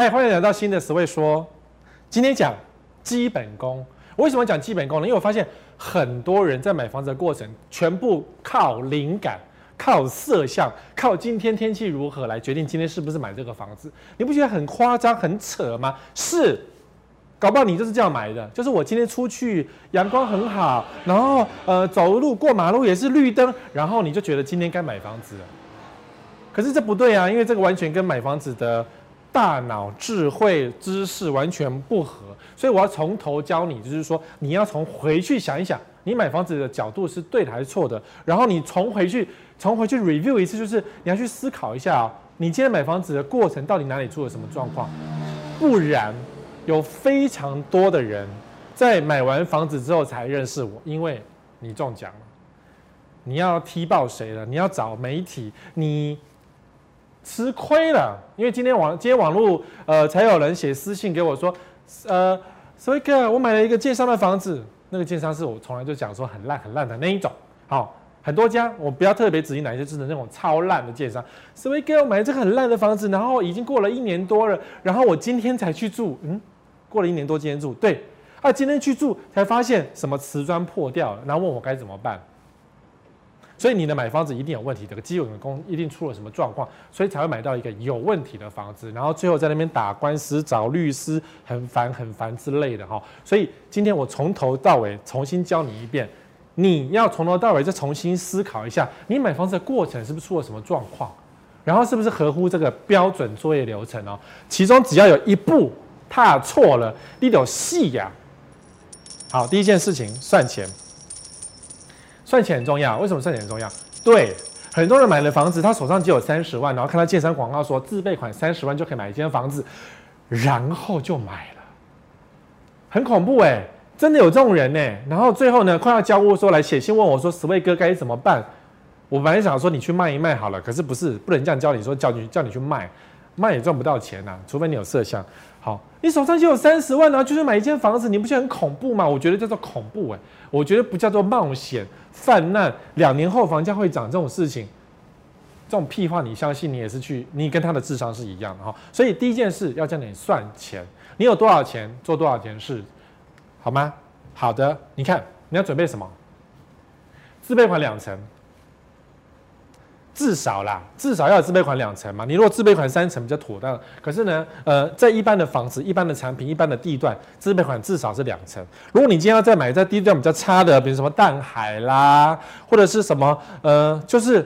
嗨，欢迎来到新的 Sway 说。今天讲基本功。我为什么讲基本功呢？因为我发现很多人在买房子的过程，全部靠灵感、靠色相、靠今天天气如何来决定今天是不是买这个房子。你不觉得很夸张、很扯吗？是，搞不好你就是这样买的。就是我今天出去阳光很好，然后呃走路过马路也是绿灯，然后你就觉得今天该买房子了。可是这不对啊，因为这个完全跟买房子的。大脑智慧知识完全不合，所以我要从头教你，就是说你要从回去想一想，你买房子的角度是对的还是错的，然后你从回去从回去 review 一次，就是你要去思考一下，你今天买房子的过程到底哪里出了什么状况？不然有非常多的人在买完房子之后才认识我，因为你中奖了，你要踢爆谁了？你要找媒体，你。吃亏了，因为今天网今天网络呃才有人写私信给我说，呃，所以哥，我买了一个建商的房子，那个建商是我从来就讲说很烂很烂的那一种，好，很多家我不要特别指定哪一些，就是那种超烂的建商。所以哥，我买了这个很烂的房子，然后已经过了一年多了，然后我今天才去住，嗯，过了一年多今天住，对，啊，今天去住才发现什么瓷砖破掉了，然后问我该怎么办。所以你的买房子一定有问题，这个基本功一定出了什么状况，所以才会买到一个有问题的房子，然后最后在那边打官司、找律师，很烦很烦之类的哈。所以今天我从头到尾重新教你一遍，你要从头到尾再重新思考一下，你买房子的过程是不是出了什么状况，然后是不是合乎这个标准作业流程哦？其中只要有一步踏错了，你都死呀。好，第一件事情算钱。算钱很重要，为什么算钱很重要？对，很多人买了房子，他手上只有三十万，然后看到健身广告说自备款三十万就可以买一间房子，然后就买了，很恐怖哎，真的有这种人呢。然后最后呢，快要交屋说来写信问我说十位哥该怎么办？”我本来想说你去卖一卖好了，可是不是，不能这样教你说叫你叫你去卖，卖也赚不到钱呐、啊，除非你有色相。好，你手上就有三十万，然后就是买一间房子，你不觉得很恐怖吗？我觉得叫做恐怖哎，我觉得不叫做冒险。泛滥，两年后房价会涨这种事情，这种屁话你相信？你也是去，你跟他的智商是一样的哈。所以第一件事要叫你算钱，你有多少钱做多少件事，好吗？好的，你看你要准备什么？自备款两成。至少啦，至少要有自备款两层嘛。你如果自备款三层比较妥当，可是呢，呃，在一般的房子、一般的产品、一般的地段，自备款至少是两层。如果你今天要再买在地段比较差的，比如什么淡海啦，或者是什么，呃，就是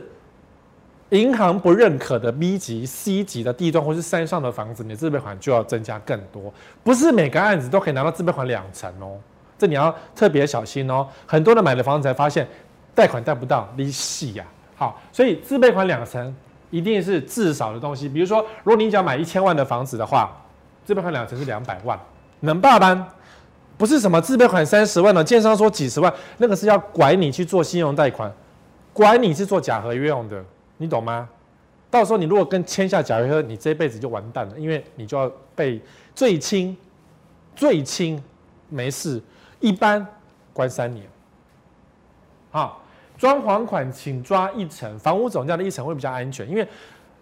银行不认可的 B 级、C 级的地段，或是山上的房子，你的自备款就要增加更多。不是每个案子都可以拿到自备款两层哦，这你要特别小心哦。很多人买了房子才发现贷款贷不到，利息呀。好，所以自备款两成一定是至少的东西。比如说，如果你想买一千万的房子的话，自备款两成是两百万，能办吗？不是什么自备款三十万的，建商说几十万，那个是要拐你去做信用贷款，拐你是做假合约用的，你懂吗？到时候你如果跟签下假合约，你这辈子就完蛋了，因为你就要被最轻最轻没事，一般关三年。好。装潢款请抓一层，房屋总价的一层会比较安全，因为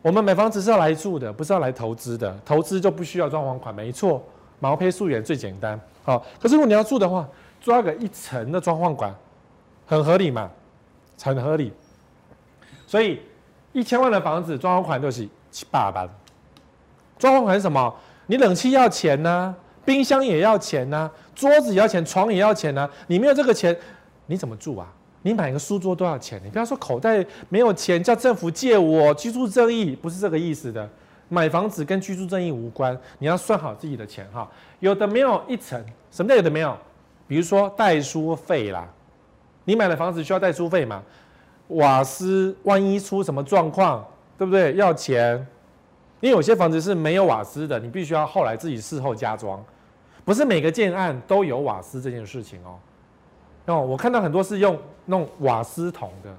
我们买房子是要来住的，不是要来投资的。投资就不需要装潢款，没错，毛坯素颜最简单。好，可是如果你要住的话，抓个一层的装潢款，很合理嘛？很合理。所以一千万的房子装潢款就是七八万。装潢款是什么？你冷气要钱呢、冰箱也要钱呢、桌子也要钱，床也要钱呢、你没有这个钱，你怎么住啊？你买个书桌多少钱？你不要说口袋没有钱，叫政府借我居住正义，不是这个意思的。买房子跟居住正义无关，你要算好自己的钱哈。有的没有一层，什么叫有的没有？比如说代书费啦，你买的房子需要代书费嘛？瓦斯万一出什么状况，对不对？要钱。因为有些房子是没有瓦斯的，你必须要后来自己事后加装，不是每个建案都有瓦斯这件事情哦。哦，我看到很多是用那种瓦斯桶的，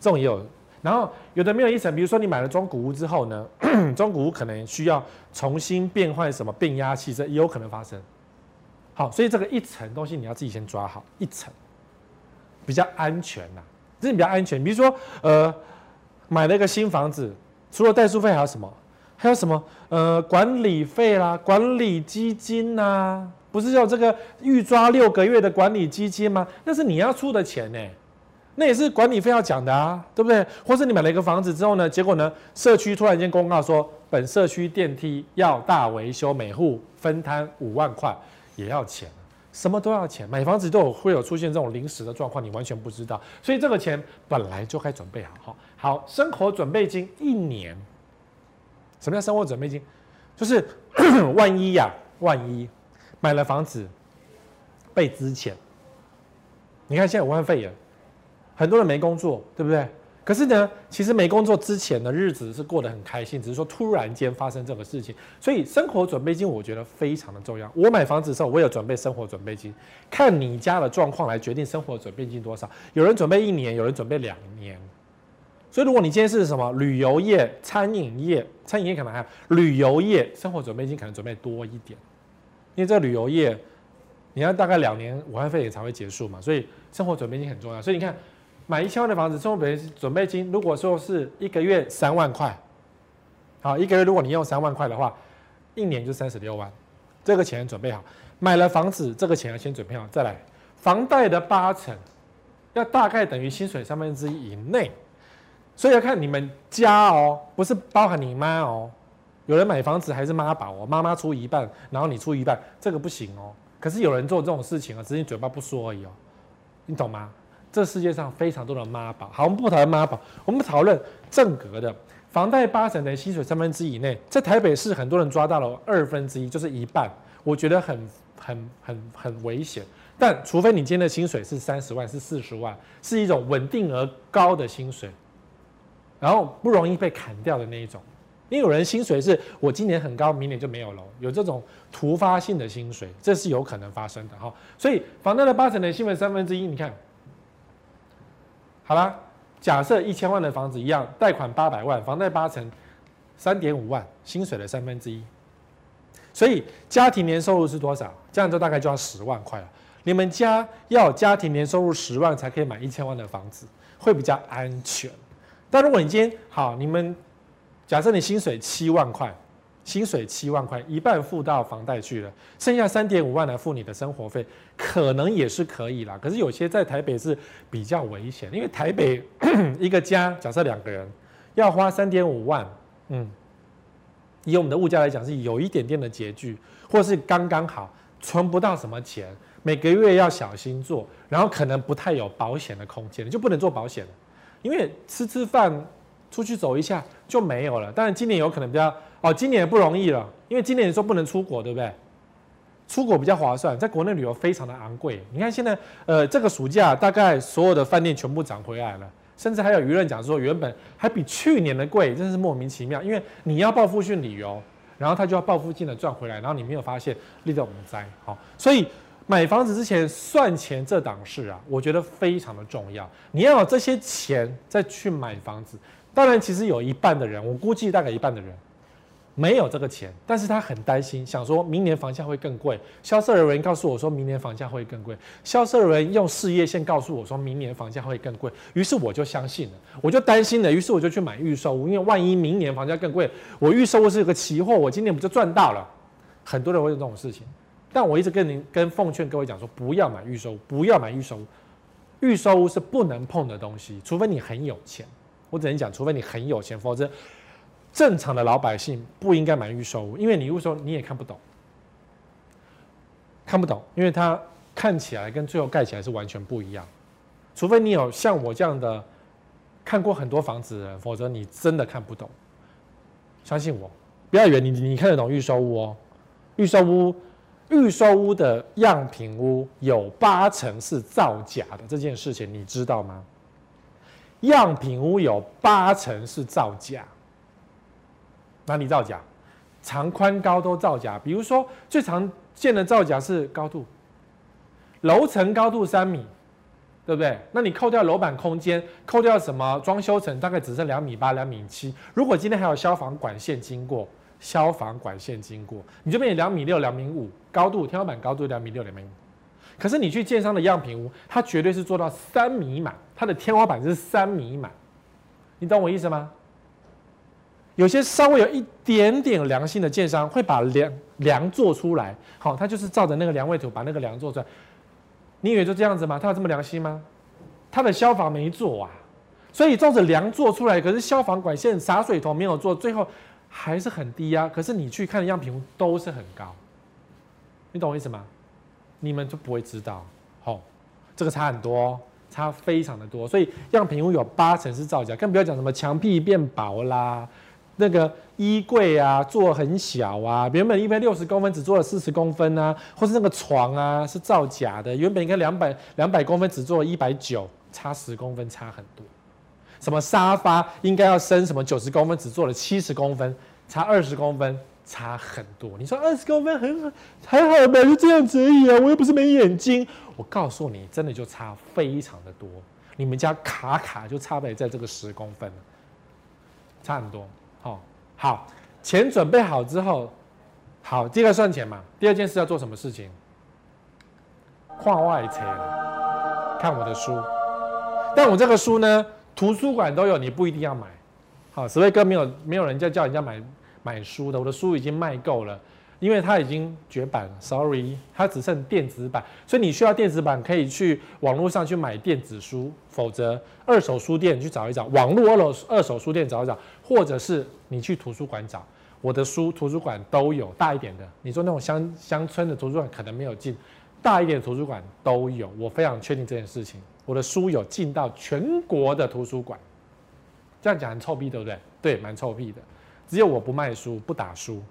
这种也有。然后有的没有一层，比如说你买了中古屋之后呢，中古屋可能需要重新变换什么变压器，这也有可能发生。好，所以这个一层东西你要自己先抓好，一层比较安全呐，这是比较安全。比如说，呃，买了一个新房子，除了代书费还有什么？还有什么？呃，管理费啦，管理基金呐、不是有这个预抓六个月的管理基金吗？那是你要出的钱呢，那也是管理费要讲的啊，对不对？或是你买了一个房子之后呢，结果呢，社区突然间公告说，本社区电梯要大维修，每户分摊五万块，也要钱，什么都要钱。买房子都有会有出现这种临时的状况，你完全不知道，所以这个钱本来就该准备好，好，好，生活准备金一年。什么叫生活准备金？就是 万一呀、万一买了房子被资遣，你看现在武汉肺炎，很多人没工作，对不对？可是呢，其实没工作之前的日子是过得很开心，只是说突然间发生这个事情，所以生活准备金我觉得非常的重要。我买房子的时候，我有准备生活准备金，看你家的状况来决定生活准备金多少。有人准备一年，有人准备两年。所以，如果你今天是什么旅游业、餐饮业，餐饮业可能还旅游业生活准备金可能准备多一点，因为这个旅游业，你要大概两年武汉肺炎才会结束嘛，所以生活准备金很重要。所以你看，买一千万的房子，生活准备准备金，如果说是一个月三万块，好，一个月如果你用三万块的话，一年就三十六万，这个钱准备好，买了房子，这个钱要先准备好，再来房贷的八成，要大概等于薪水三分之一以内。所以要看你们家哦，不是包含你妈哦。有人买房子还是妈宝哦，妈妈出一半，然后你出一半，这个不行哦。可是有人做这种事情啊，只是你嘴巴不说而已哦，你懂吗？这世界上非常多的妈宝。好，我们不讨论妈宝，我们讨论正格的房贷八成的薪水三分之一以内，在台北市很多人抓到了二分之一，就是一半，我觉得很很很很危险。但除非你今天的薪水是三十万，是四十万，是一种稳定而高的薪水。然后不容易被砍掉的那一种，因为有人薪水是我今年很高，明年就没有了，有这种突发性的薪水，这是有可能发生的哈。所以房贷的八成的薪水三分之一，你看，好了，假设一千万的房子一样，贷款八百万，房贷八成，三点五万，薪水的三分之一，所以家庭年收入是多少？这样就大概就要十万块了。你们家要家庭年收入十万才可以买一千万的房子，会比较安全。但如果你今天好，你们假设你薪水七万块，薪水七万块，一半付到房贷去了，剩下三点五万来付你的生活费，可能也是可以啦。可是有些在台北是比较危险，因为台北 一个家假设两个人要花三点五万，嗯，以我们的物价来讲是有一点点的拮据，或是刚刚好，存不到什么钱，每个月要小心做，然后可能不太有保险的空间，就不能做保险了。因为吃吃饭，出去走一下就没有了。当然今年有可能比较哦，今年也不容易了，因为今年说不能出国，对不对？出国比较划算，在国内旅游非常的昂贵。你看现在，呃，这个暑假大概所有的饭店全部涨回来了，甚至还有舆论讲说原本还比去年的贵，真是莫名其妙。因为你要报复性旅游，然后他就要报复性的赚回来，然后你没有发现，立得我们灾。好，所以。买房子之前算钱这档事啊，我觉得非常的重要。你要有这些钱再去买房子。当然，其实有一半的人，我估计大概一半的人没有这个钱，但是他很担心，想说明年房价会更贵。销售人员告诉我说明年房价会更贵，销售人员用事业线告诉我说明年房价会更贵。于是我就相信了，我就担心了，于是我就去买预售屋，因为万一明年房价更贵，我预售屋是一个期货，我今年不就赚到了？很多人会有这种事情。但我一直跟您跟奉劝各位讲说，不要买预售屋，不要买预售屋，预售屋是不能碰的东西，除非你很有钱。我只能讲，除非你很有钱，否则正常的老百姓不应该买预售屋，因为你预售你也看不懂，看不懂，因为它看起来跟最后盖起来是完全不一样。除非你有像我这样的看过很多房子的人，否则你真的看不懂。相信我，不要以为你你看得懂预售屋哦，预售屋。预售屋的样品屋有八成是造假的，这件事情你知道吗？样品屋有八成是造假，哪里造假？长宽高都造假。比如说最常见的造假是高度，楼层高度三米，对不对？那你扣掉楼板空间，扣掉什么装修层，大概只剩两米八、两米七。如果今天还有消防管线经过。消防管线经过，你这边也两米六、两米五高度，天花板高度两米六、两米五。可是你去建商的样品屋，它绝对是做到三米满，它的天花板是三米满，你懂我意思吗？有些稍微有一点点良心的建商会把梁梁做出来，好，他就是照着那个梁位图把那个梁做出来。你以为就这样子吗？他有这么良心吗？他的消防没做啊，所以照着梁做出来，可是消防管线洒水头没有做，最后还是很低啊。可是你去看的样品屋都是很高，你懂我意思吗？你们就不会知道，好，这个差很多哦。差非常的多，所以样品屋有八成是造假，更不要讲什么墙壁变薄啦，那个衣柜啊做很小啊，原本一百六十公分只做了四十公分啊，或是那个床啊是造假的，原本应该两百两百公分只做了一百九，差十公分差很多。什么沙发应该要升什么九十公分，只做了七十公分，差二十公分。差很多，你说二十公分很好，还好吧？就这样子而已啊，我又不是没眼睛。我告诉你，真的就差非常的多。你们家卡卡就差别在这个十公分，差很多。好，好，钱准备好之后，好，第一个算钱嘛。第二件事要做什么事情？跨外钱，看我的书。但我这个书呢，图书馆都有，你不一定要买。好，十位哥没有没有人家叫人家买。买书的，我的书已经卖够了，因为它已经绝版了，sorry，它只剩电子版，所以你需要电子版可以去网络上去买电子书，否则二手书店去找一找，网络二手二手书店找一找，或者是你去图书馆找，我的书图书馆都有，大一点的，你说那种乡乡村的图书馆可能没有进，大一点的图书馆都有，我非常确定这件事情，我的书有进到全国的图书馆，这样讲很臭屁，对不对？对，蛮臭屁的。只有我不卖书，不打书。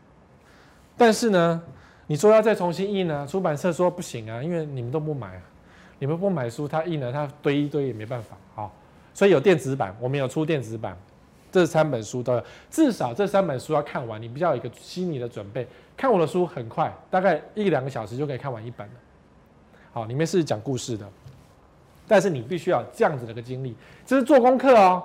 但是呢，你说要再重新印呢？出版社说不行啊，因为你们都不买，你们不买书，他印了，他堆一堆也没办法。好，所以有电子版，我们有出电子版，这三本书都有。至少这三本书要看完，你比较有一个心理的准备。看我的书很快，大概一两个小时就可以看完一本了。好，里面是讲故事的，但是你必须要这样子的一个经历，这是做功课哦。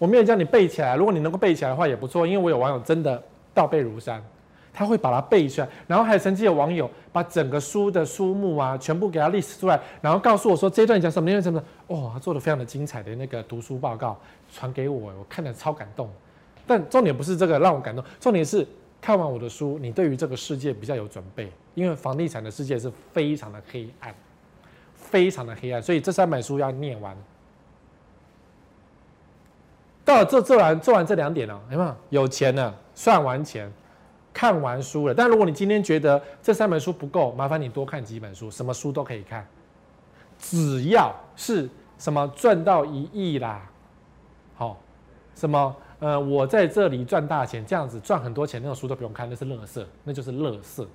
我没有叫你背起来，如果你能够背起来的话也不错，因为我有网友真的倒背如山，他会把它背出来，然后还有曾经有网友把整个书的书目啊全部给他 list 出来，然后告诉我说这一段讲什么，那段什么，哦，他做的非常的精彩的那个读书报告传给我，我看了超感动。但重点不是这个让我感动，重点是看完我的书，你对于这个世界比较有准备，因为房地产的世界是非常的黑暗，非常的黑暗，所以这三本书要念完。到了这做完做完这两点了，有没有？有钱了，算完钱，看完书了。但如果你今天觉得这三本书不够，麻烦你多看几本书，什么书都可以看，只要是什么赚到一亿啦，好，什么呃我在这里赚大钱，这样子赚很多钱那种书都不用看，那是乐色，那就是乐色。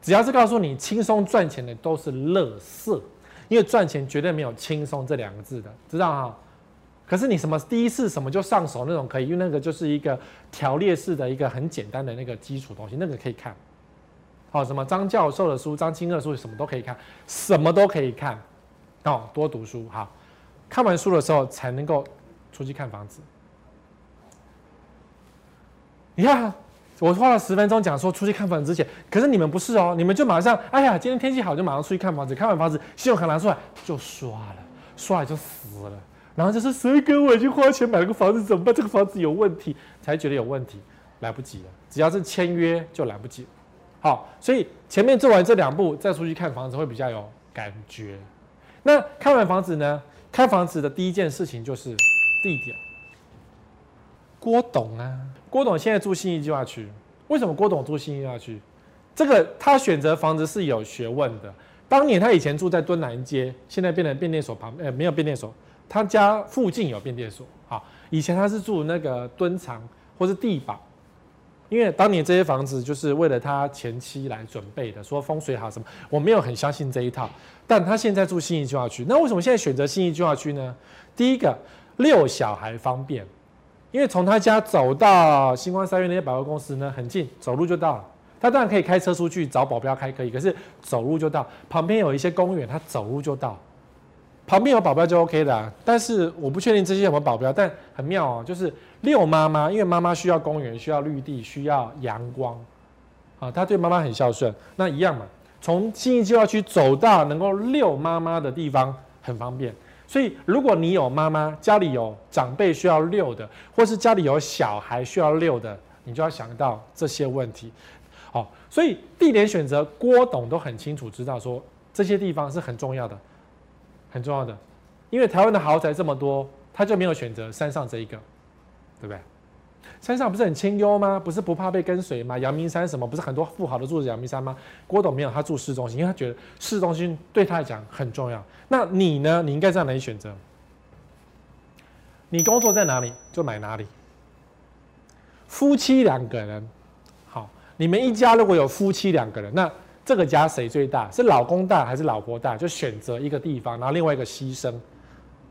只要是告诉你轻松赚钱的都是乐色，因为赚钱绝对没有轻松这两个字的，知道哈？可是你什么第一次什么就上手那种可以，因为那个就是一个条列式的一个很简单的那个基础东西，那个可以看。好，什么张教授的书、张清的书，什么都可以看，什么都可以看。哦，多读书好，看完书的时候才能够出去看房子。你看，我花了十分钟讲说出去看房子之前，可是你们不是哦，你们就马上，哎呀，今天天气好就马上出去看房子，看完房子信用卡拿出来就刷了，刷了就死了。然后就是，谁跟我已经花钱买了个房子，怎么办？这个房子有问题，才觉得有问题，来不及了。只要是签约就来不及了。好，所以前面做完这两步，再出去看房子会比较有感觉。那看完房子呢？看房子的第一件事情就是地点。郭董啊，郭董现在住信义计划区。为什么郭董住信义计划区？这个他选择房子是有学问的。当年他以前住在敦南街，现在变成变电所旁，呃，没有变电所。他家附近有变电所，好，以前他是住那个敦长或是地堡，因为当年这些房子就是为了他前妻来准备的，说风水好什么，我没有很相信这一套，但他现在住信义计划区，那为什么现在选择信义计划区呢？第一个，遛小孩方便，因为从他家走到星光三院那些百货公司呢很近，走路就到了。他当然可以开车出去找保镖开可以，可是走路就到，旁边有一些公园，他走路就到。旁边有保镖就 OK 的，但是我不确定这些有没有保镖，但很妙哦，就是遛妈妈，因为妈妈需要公园、需要绿地、需要阳光，啊，他对妈妈很孝顺，那一样嘛，从新义计划区走到能够遛妈妈的地方很方便，所以如果你有妈妈家里有长辈需要遛的，或是家里有小孩需要遛的，你就要想到这些问题。好，所以地点选择，郭董都很清楚知道说这些地方是很重要的，很重要的，因为台湾的豪宅这么多，他就没有选择山上这一个，对不对？山上不是很清幽吗？不是不怕被跟随吗？阳明山什么不是很多富豪都住在阳明山吗？郭董没有，他住市中心，因为他觉得市中心对他来讲很重要。那你呢？你应该在哪里选择？你工作在哪里就买哪里。夫妻两个人，好，你们一家如果有夫妻两个人，那这个家谁最大？是老公大还是老婆大？就选择一个地方，然后另外一个牺牲，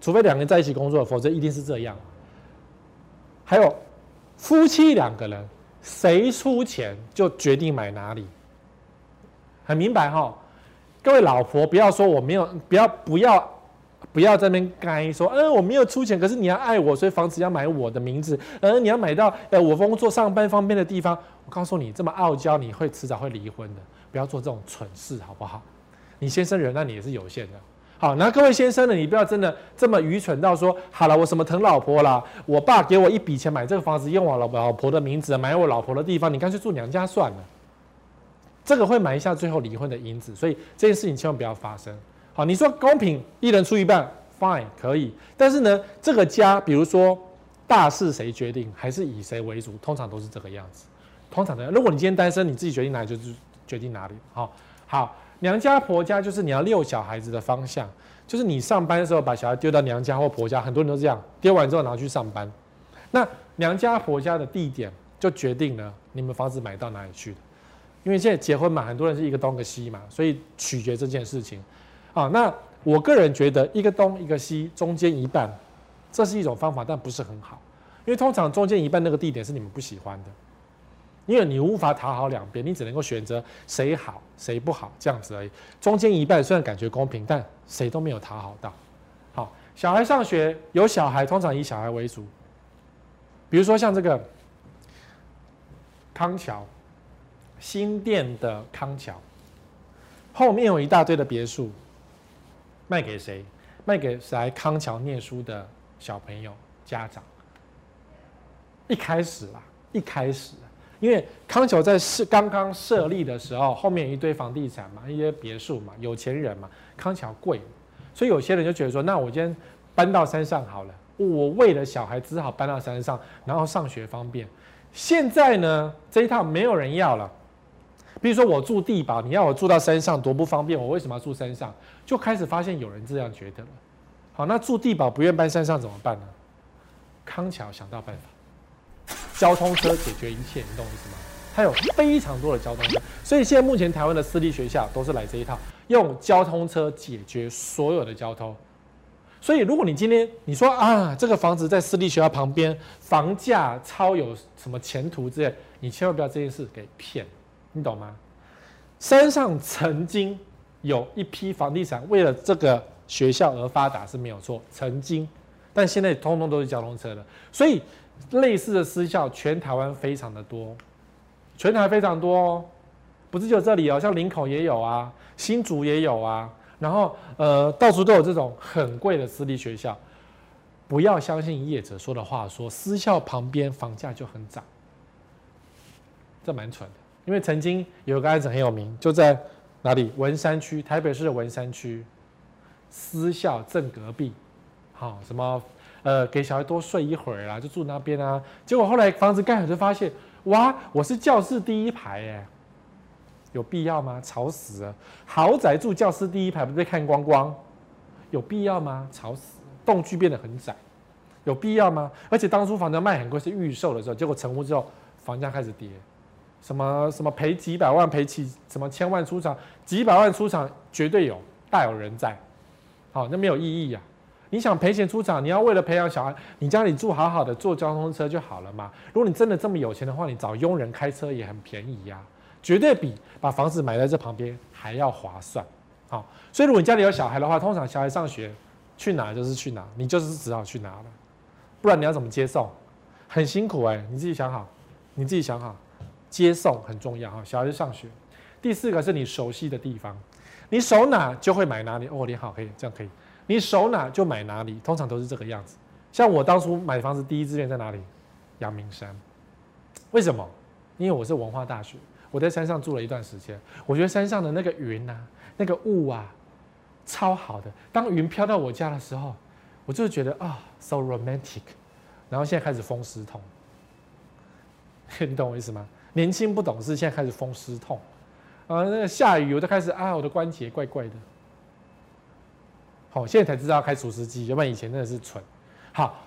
除非两个人在一起工作，否则一定是这样。还有。夫妻两个人，谁出钱就决定买哪里，很明白哈。各位老婆，不要说我没有，不要不要不要在那边该说，嗯，我没有出钱，可是你要爱我，所以房子要买我的名字，嗯，你要买到呃我工作上班方便的地方。我告诉你，这么傲娇，你会迟早会离婚的。不要做这种蠢事，好不好？你先生人，那你也是有限的。好，那各位先生呢？你不要真的这么愚蠢到说，好了，我什么疼老婆啦？我爸给我一笔钱买这个房子，用我老老婆的名字买我老婆的地方，你干脆住娘家算了。这个会埋下最后离婚的因子，所以这件事情千万不要发生。好，你说公平，一人出一半，fine 可以。但是呢，这个家，比如说大事谁决定，还是以谁为主，通常都是这个样子。通常的，如果你今天单身，你自己决定哪里就是决定哪里。好，好。娘家婆家就是你要遛小孩子的方向，就是你上班的时候把小孩丢到娘家或婆家，很多人都这样，丢完之后拿去上班。那娘家婆家的地点就决定了你们房子买到哪里去，因为现在结婚嘛，很多人是一个东一个西嘛，所以取决这件事情。啊，那我个人觉得一个东一个西，中间一半，这是一种方法，但不是很好，因为通常中间一半那个地点是你们不喜欢的。因为你无法讨好两边，你只能够选择谁好谁不好这样子而已。中间一半虽然感觉公平，但谁都没有讨好到。好，小孩上学有小孩，通常以小孩为主。比如说像这个康桥新店的康桥，后面有一大堆的别墅，卖给谁？卖给来康桥念书的小朋友家长。一开始啦，一开始。因为康桥在设刚刚设立的时候，后面一堆房地产嘛，一些别墅嘛，有钱人嘛，康桥贵，所以有些人就觉得说，那我今天搬到山上好了，我为了小孩只好搬到山上，然后上学方便。现在呢，这一套没有人要了。比如说我住地堡，你要我住到山上多不方便，我为什么要住山上？就开始发现有人这样觉得了。好，那住地堡不愿搬山上怎么办呢？康桥想到办法。交通车解决一切，你懂我意思吗？它有非常多的交通车，所以现在目前台湾的私立学校都是来这一套，用交通车解决所有的交通。所以如果你今天你说啊，这个房子在私立学校旁边，房价超有什么前途之类，你千万不要这件事给骗，你懂吗？山上曾经有一批房地产为了这个学校而发达是没有错，曾经，但现在通通都是交通车了，所以。类似的私校，全台湾非常的多，全台非常多哦，不是就这里哦，像林口也有啊，新竹也有啊，然后呃，到处都有这种很贵的私立学校。不要相信业者说的话，说私校旁边房价就很涨，这蛮蠢。因为曾经有个案子很有名，就在哪里？文山区，台北市的文山区，私校正隔壁，好什么？呃，给小孩多睡一会儿啦，就住那边啊。结果后来房子盖好，就发现，哇，我是教室第一排哎，有必要吗？吵死了！豪宅住教室第一排，不被看光光？有必要吗？吵死！栋距变得很窄，有必要吗？而且当初房子卖很贵，是预售的时候，结果成屋之后，房价开始跌，什么什么赔几百万，赔几什么千万出场，几百万出场绝对有，大有人在。好，那没有意义呀。你想赔钱出场，你要为了培养小孩，你家里住好好的，坐交通车就好了嘛。如果你真的这么有钱的话，你找佣人开车也很便宜呀，绝对比把房子买在这旁边还要划算。好，所以如果你家里有小孩的话，通常小孩上学去哪就是去哪，你就是只好去哪了，不然你要怎么接送？很辛苦哎，你自己想好，你自己想好，接送很重要哈。小孩子上学，第四个是你熟悉的地方，你守哪就会买哪里。哦，你好，可以这样可以。你手哪就买哪里，通常都是这个样子。像我当初买房子第一志愿在哪里？阳明山。为什么？因为我是文化大学，我在山上住了一段时间，我觉得山上的那个云啊，那个雾啊，超好的。当云飘到我家的时候，我就觉得啊，so romantic。然后现在开始风湿痛，你懂我意思吗？年轻不懂事，现在开始风湿痛。啊，那个下雨我就开始啊，我的关节怪怪的。好，现在才知道开除湿机，要不然以前真的是蠢。好，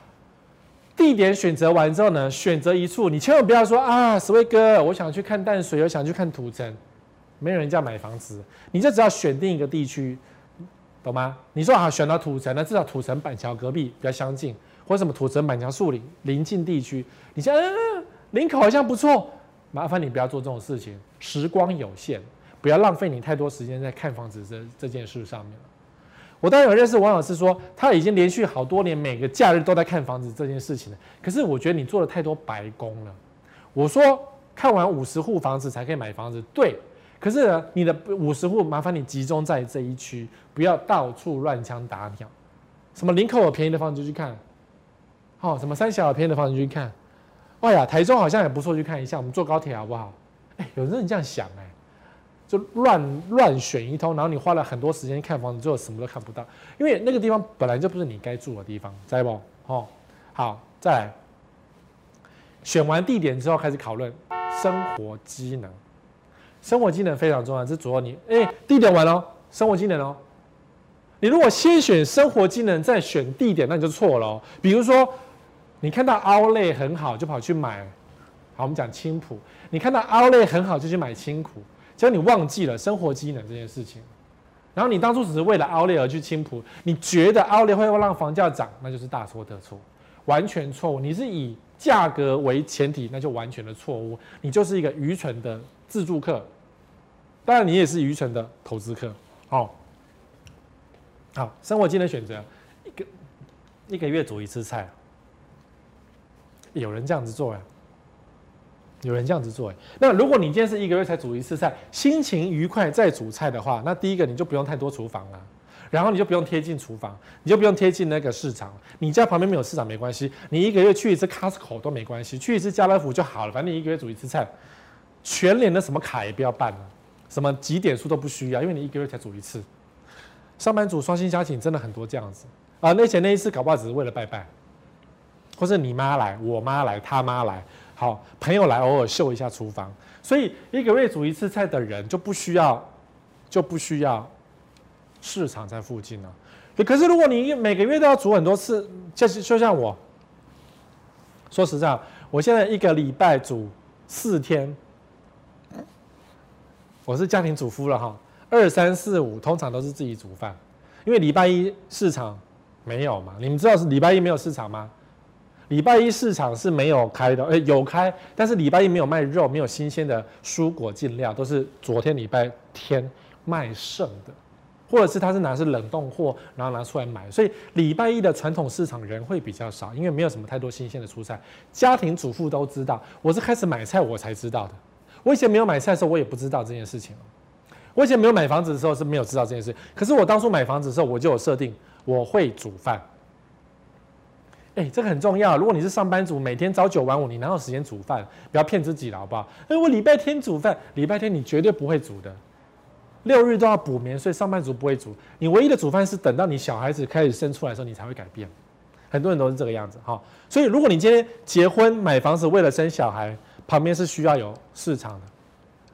地点选择完之后呢，选择一处，你千万不要说啊，石威哥，我想去看淡水，我想去看土城，没有人家买房子，你就只要选定一个地区，懂吗？你说啊，选到土城，那至少土城板桥隔壁比较相近，或什么土城板桥树林临近地区，你像嗯，林口好像不错。麻烦你不要做这种事情，时光有限，不要浪费你太多时间在看房子这这件事上面。我当然有认识王老师说，他已经连续好多年每个假日都在看房子这件事情了。可是我觉得你做了太多白工了。我说看完五十户房子才可以买房子，对。可是，你的五十户麻烦你集中在这一区，不要到处乱枪打鸟。什么林口有便宜的房子就去看，好，什么三峡有便宜的房子就去看。哎呀，台中好像也不错，去看一下。我们坐高铁好不好？哎，有人这样想哎，就乱乱选一通，然后你花了很多时间看房子，最后什么都看不到，因为那个地方本来就不是你该住的地方，知道不？哦，好，再来，选完地点之后开始讨论生活机能。生活机能非常重要，这主要你哎，地点完了，生活机能哦。你如果先选生活机能再选地点，那你就错了哦。比如说。你看到 Outlet 很好，就跑去买。好，我们讲青浦。你看到 Outlet 很好，就去买青浦。结果你忘记了生活机能这件事情。然后你当初只是为了 Outlet 而去青浦，你觉得 Outlet 会让房价涨，那就是大错特错，完全错误。你是以价格为前提，那就完全的错误。你就是一个愚蠢的自助客。当然，你也是愚蠢的投资客。好，好，生活机能选择一个一个月煮一次菜。有人这样子做呀？有人这样子做哎。那如果你今天是一个月才煮一次菜，心情愉快再煮菜的话，那第一个你就不用太多厨房了，然后你就不用贴近厨房，你就不用贴近那个市场。你家旁边没有市场没关系，你一个月去一次 Costco 都没关系，去一次家乐福就好了。反正你一个月煮一次菜，全年的什么卡也不要办了，什么几点数都不需要，因为你一个月才煮一次。上班族双薪家庭真的很多这样子啊，那前那一次搞不好只是为了拜拜。或是你妈来，我妈来，他妈来，好，朋友来，偶尔秀一下厨房。所以一个月煮一次菜的人就不需要，就不需要市场在附近了。可是如果你每个月都要煮很多次，就是就像我，说实在，我现在一个礼拜煮四天，我是家庭主妇了哈，二三四五通常都是自己煮饭，因为礼拜一市场没有嘛。你们知道是礼拜一没有市场吗？礼拜一市场是没有开的，诶，有开，但是礼拜一没有卖肉，没有新鲜的蔬果进料，都是昨天礼拜天卖剩的，或者是他是拿是冷冻货，然后拿出来买，所以礼拜一的传统市场人会比较少，因为没有什么太多新鲜的蔬菜。家庭主妇都知道，我是开始买菜我才知道的，我以前没有买菜的时候，我也不知道这件事情。我以前没有买房子的时候是没有知道这件事，可是我当初买房子的时候，我就有设定我会煮饭。哎、这个很重要。如果你是上班族，每天朝九晚五，你哪有时间煮饭？不要骗自己了，好不好？哎、欸，我礼拜天煮饭，礼拜天你绝对不会煮的。六日都要补眠，所以上班族不会煮。你唯一的煮饭是等到你小孩子开始生出来的时候，你才会改变。很多人都是这个样子，哈。所以，如果你今天结婚买房子为了生小孩，旁边是需要有市场的，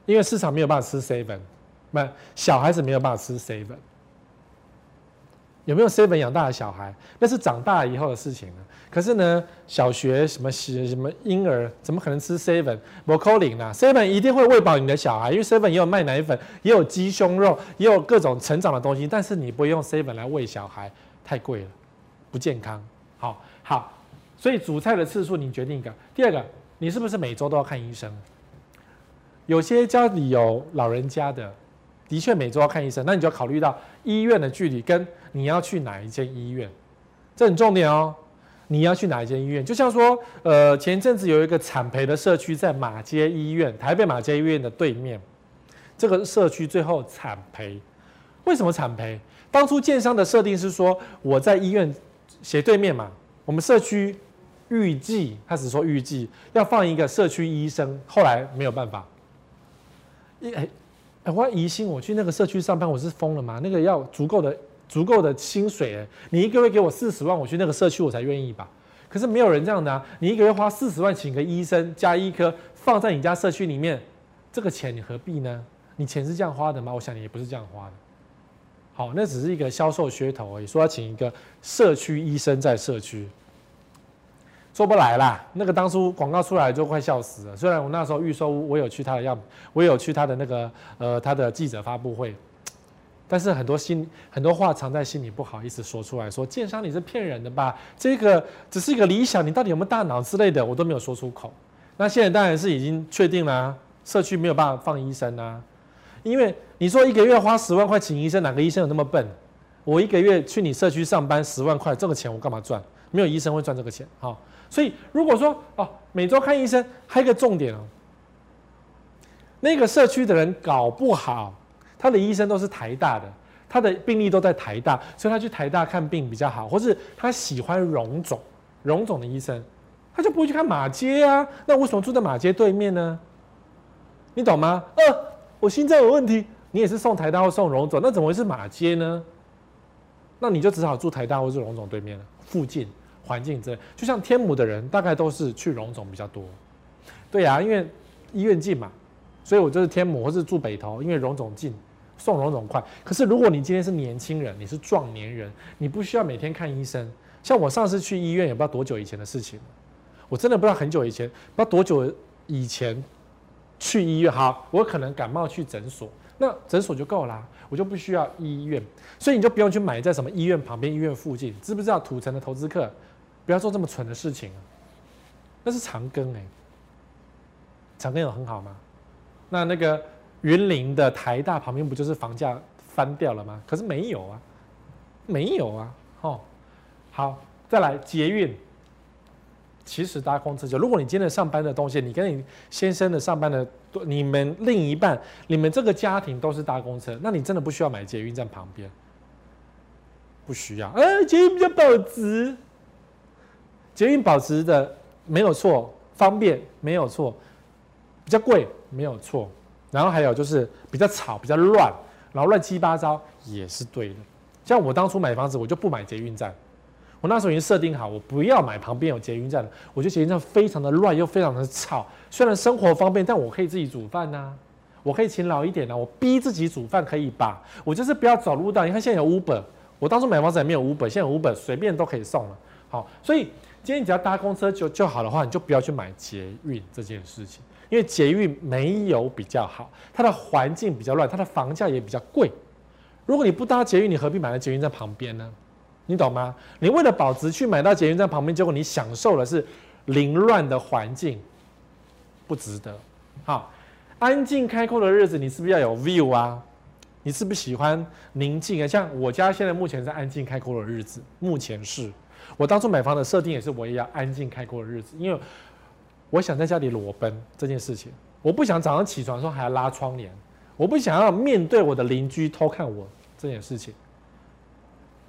因为市场没有办法吃 seven，不，小孩子没有办法吃 seven。有没有 seven 养大的小孩？那是长大以后的事情了。可是呢，小学什么什么婴儿，怎么可能吃 seven？不可能啦，seven 一定会喂饱你的小孩，因为 seven 也有卖奶粉，也有鸡胸肉，也有各种成长的东西。但是你不用 seven 来喂小孩，太贵了，不健康。好，好，所以煮菜的次数你决定一个。第二个，你是不是每周都要看医生？有些家里有老人家的。的确每周要看医生，那你就要考虑到医院的距离跟你要去哪一间医院，这很重点哦。你要去哪一间医院？就像说，呃，前阵子有一个产培的社区在马街医院，台北马街医院的对面，这个社区最后产培，为什么产培？当初建商的设定是说，我在医院斜对面嘛，我们社区预计，他只说预计要放一个社区医生，后来没有办法。一哎哎，我疑心我去那个社区上班，我是疯了吗？那个要足够的足够的薪水，你一个月给我四十万，我去那个社区我才愿意吧。可是没有人这样的啊，你一个月花四十万请个医生加医科放在你家社区里面，这个钱你何必呢？你钱是这样花的吗？我想你也不是这样花的。好，那只是一个销售噱头而已，说要请一个社区医生在社区，做不来啦。那个当初广告出来就快笑死了。虽然我那时候预售，我有去他的样，我有去他的那个呃他的记者发布会，但是很多心很多话藏在心里，不好意思说出来，说建商你是骗人的吧？这个只是一个理想，你到底有没有大脑之类的，我都没有说出口。那现在当然是已经确定了，社区没有办法放医生啊。因为你说一个月花十万块请医生，哪个医生有那么笨？我一个月去你社区上班十万块，这个钱我干嘛赚？没有医生会赚这个钱，好。所以如果说哦，每周看医生，还有一个重点哦，那个社区的人搞不好，他的医生都是台大的，他的病例都在台大，所以他去台大看病比较好，或是他喜欢荣总，荣总的医生，他就不会去看马街啊。那为什么住在马街对面呢？你懂吗？呃。我心脏有问题，你也是送台大或送荣总，那怎么会是马街呢？那你就只好住台大或是荣总对面了，附近环境之类。就像天母的人，大概都是去荣总比较多。对呀、啊，因为医院近嘛，所以我就是天母或是住北投，因为荣总近，送荣总快。可是如果你今天是年轻人，你是壮年人，你不需要每天看医生。像我上次去医院也不知道多久以前的事情，我真的不知道很久以前，不知道多久以前。去医院好，我可能感冒去诊所，那诊所就够啦，我就不需要医院，所以你就不用去买在什么医院旁边、医院附近，知不知道？土城的投资客不要做这么蠢的事情啊，那是长庚哎，长庚有很好吗？那那个云林的台大旁边不就是房价翻掉了吗？可是没有啊，没有啊，哦，好，再来捷运。其实搭公车就，如果你今天上班的东西，你跟你先生的上班的，你们另一半，你们这个家庭都是搭公车，那你真的不需要买捷运站旁边，不需要。哎、捷运比较保值，捷运保值的没有错，方便没有错，比较贵没有错，然后还有就是比较吵，比较乱，然后乱七八糟也是对的。像我当初买房子，我就不买捷运站。我那时候已经设定好，我不要买旁边有捷运站的。我觉得捷运站非常的乱，又非常的吵。虽然生活方便，但我可以自己煮饭呐、我可以勤劳一点呐、我逼自己煮饭可以吧？我就是不要走路到。你看现在有 Uber，我当初买房子也没有 Uber，现在有 Uber 随便都可以送了。好，所以今天你只要搭公车就就好的话，你就不要去买捷运这件事情，因为捷运没有比较好，它的环境比较乱，它的房价也比较贵。如果你不搭捷运，你何必买在捷运站旁边呢？你懂吗？你为了保值去买到捷运站旁边，结果你享受的是凌乱的环境，不值得。好，安静开阔的日子，你是不是要有 view 啊？你是不是喜欢宁静啊？像我家现在目前是安静开阔的日子，目前是我当初买房的设定也是我也要安静开阔的日子，因为我想在家里裸奔这件事情，我不想早上起床的时候还要拉窗帘，我不想要面对我的邻居偷看我这件事情。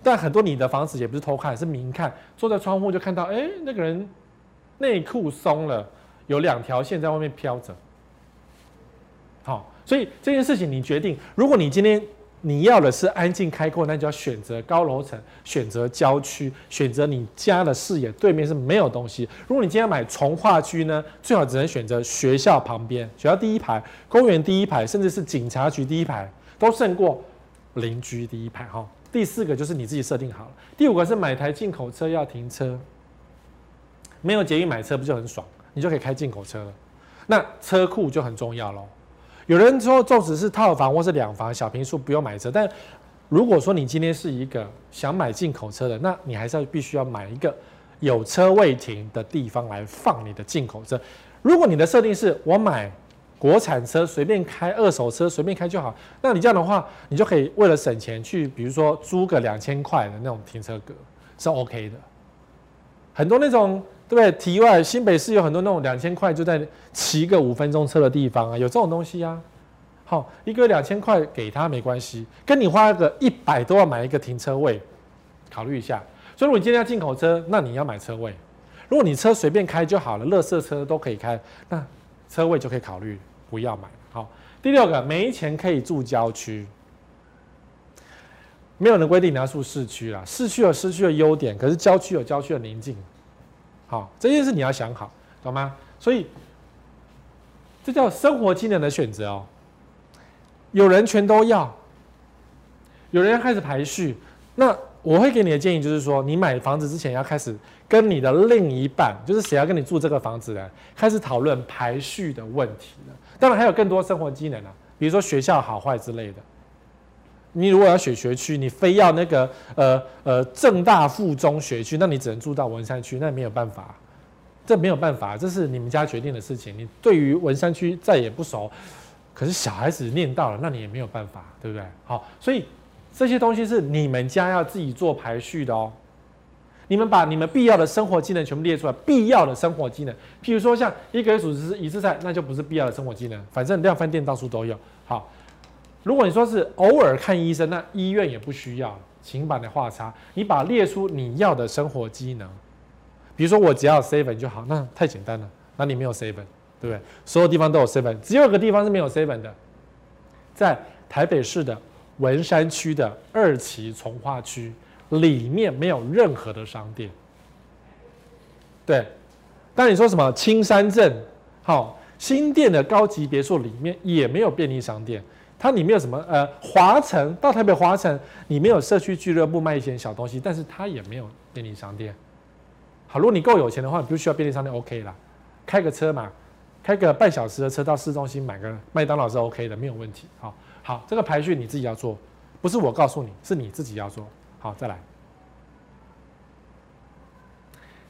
但很多你的房子也不是偷看，是明看，坐在窗户就看到，哎、那个人内裤松了，有两条线在外面飘着。好，所以这件事情你决定，如果你今天你要的是安静开阔，那就要选择高楼层，选择郊区，选择你家的视野对面是没有东西。如果你今天买从化区呢，最好只能选择学校旁边，学校第一排，公园第一排，甚至是警察局第一排，都胜过邻居第一排。哈。第四个就是你自己设定好了。第五个是买台进口车要停车，没有捷运买车不就很爽？你就可以开进口车了。那车库就很重要喽。有人说，纵使是套房或是两房小平数不用买车，但如果说你今天是一个想买进口车的，那你还是要必须要买一个有车位停的地方来放你的进口车。如果你的设定是我买。国产车随便开，二手车随便开就好。那你这样的话，你就可以为了省钱去，比如说租个两千块的那种停车格是 OK 的。很多那种对不对？题外，新北市有很多那种两千块就在骑个五分钟车的地方啊，有这种东西啊。好，一个月两千块给他没关系，跟你花个一百多万买一个停车位，考虑一下。所以如果你今天要进口车，那你要买车位。如果你车随便开就好了，垃圾车都可以开，那车位就可以考虑不要买。好，第六个，没钱可以住郊区，没有人规定你要住市区啦，市区有市区的优点，可是郊区有郊区的宁静。好，这件事你要想好，懂吗？所以这叫生活机能的选择哦。有人全都要，有人要开始排序。那我会给你的建议就是说，你买房子之前要开始跟你的另一半，就是谁要跟你住这个房子的，开始讨论排序的问题了。当然还有更多生活机能啊，比如说学校好坏之类的。你如果要选学区，你非要那个呃呃正大附中学区，那你只能住到文山区，那没有办法，这没有办法，这是你们家决定的事情。你对于文山区再也不熟。可是小孩子念到了，那你也没有办法，对不对？好，所以这些东西是你们家要自己做排序的哦。你们把你们必要的生活技能全部列出来，必要的生活技能，譬如说像一个月煮一次菜，那就不是必要的生活技能。反正量饭店到处都有。好，如果你说是偶尔看医生，那医院也不需要，请把你画叉。你把列出你要的生活机能，比如说我只要 seven 就好，那太简单了，那你没有 seven。对不对？所有地方都有 seven，只有一个地方是没有 seven 的，在台北市的文山区的二期重划区里面没有任何的商店。对，但你说什么青山镇，好，新店的高级别墅里面也没有便利商店，它里面有什么？呃，华城到台北华城里面有社区俱乐部卖一些小东西，但是它也没有便利商店。好，如果你够有钱的话，你不需要便利商店，OK 啦，开个车嘛。开个半小时的车到市中心买个麦当劳是 OK 的，没有问题。好，好，这个排序你自己要做，不是我告诉你，是你自己要做。好，再来，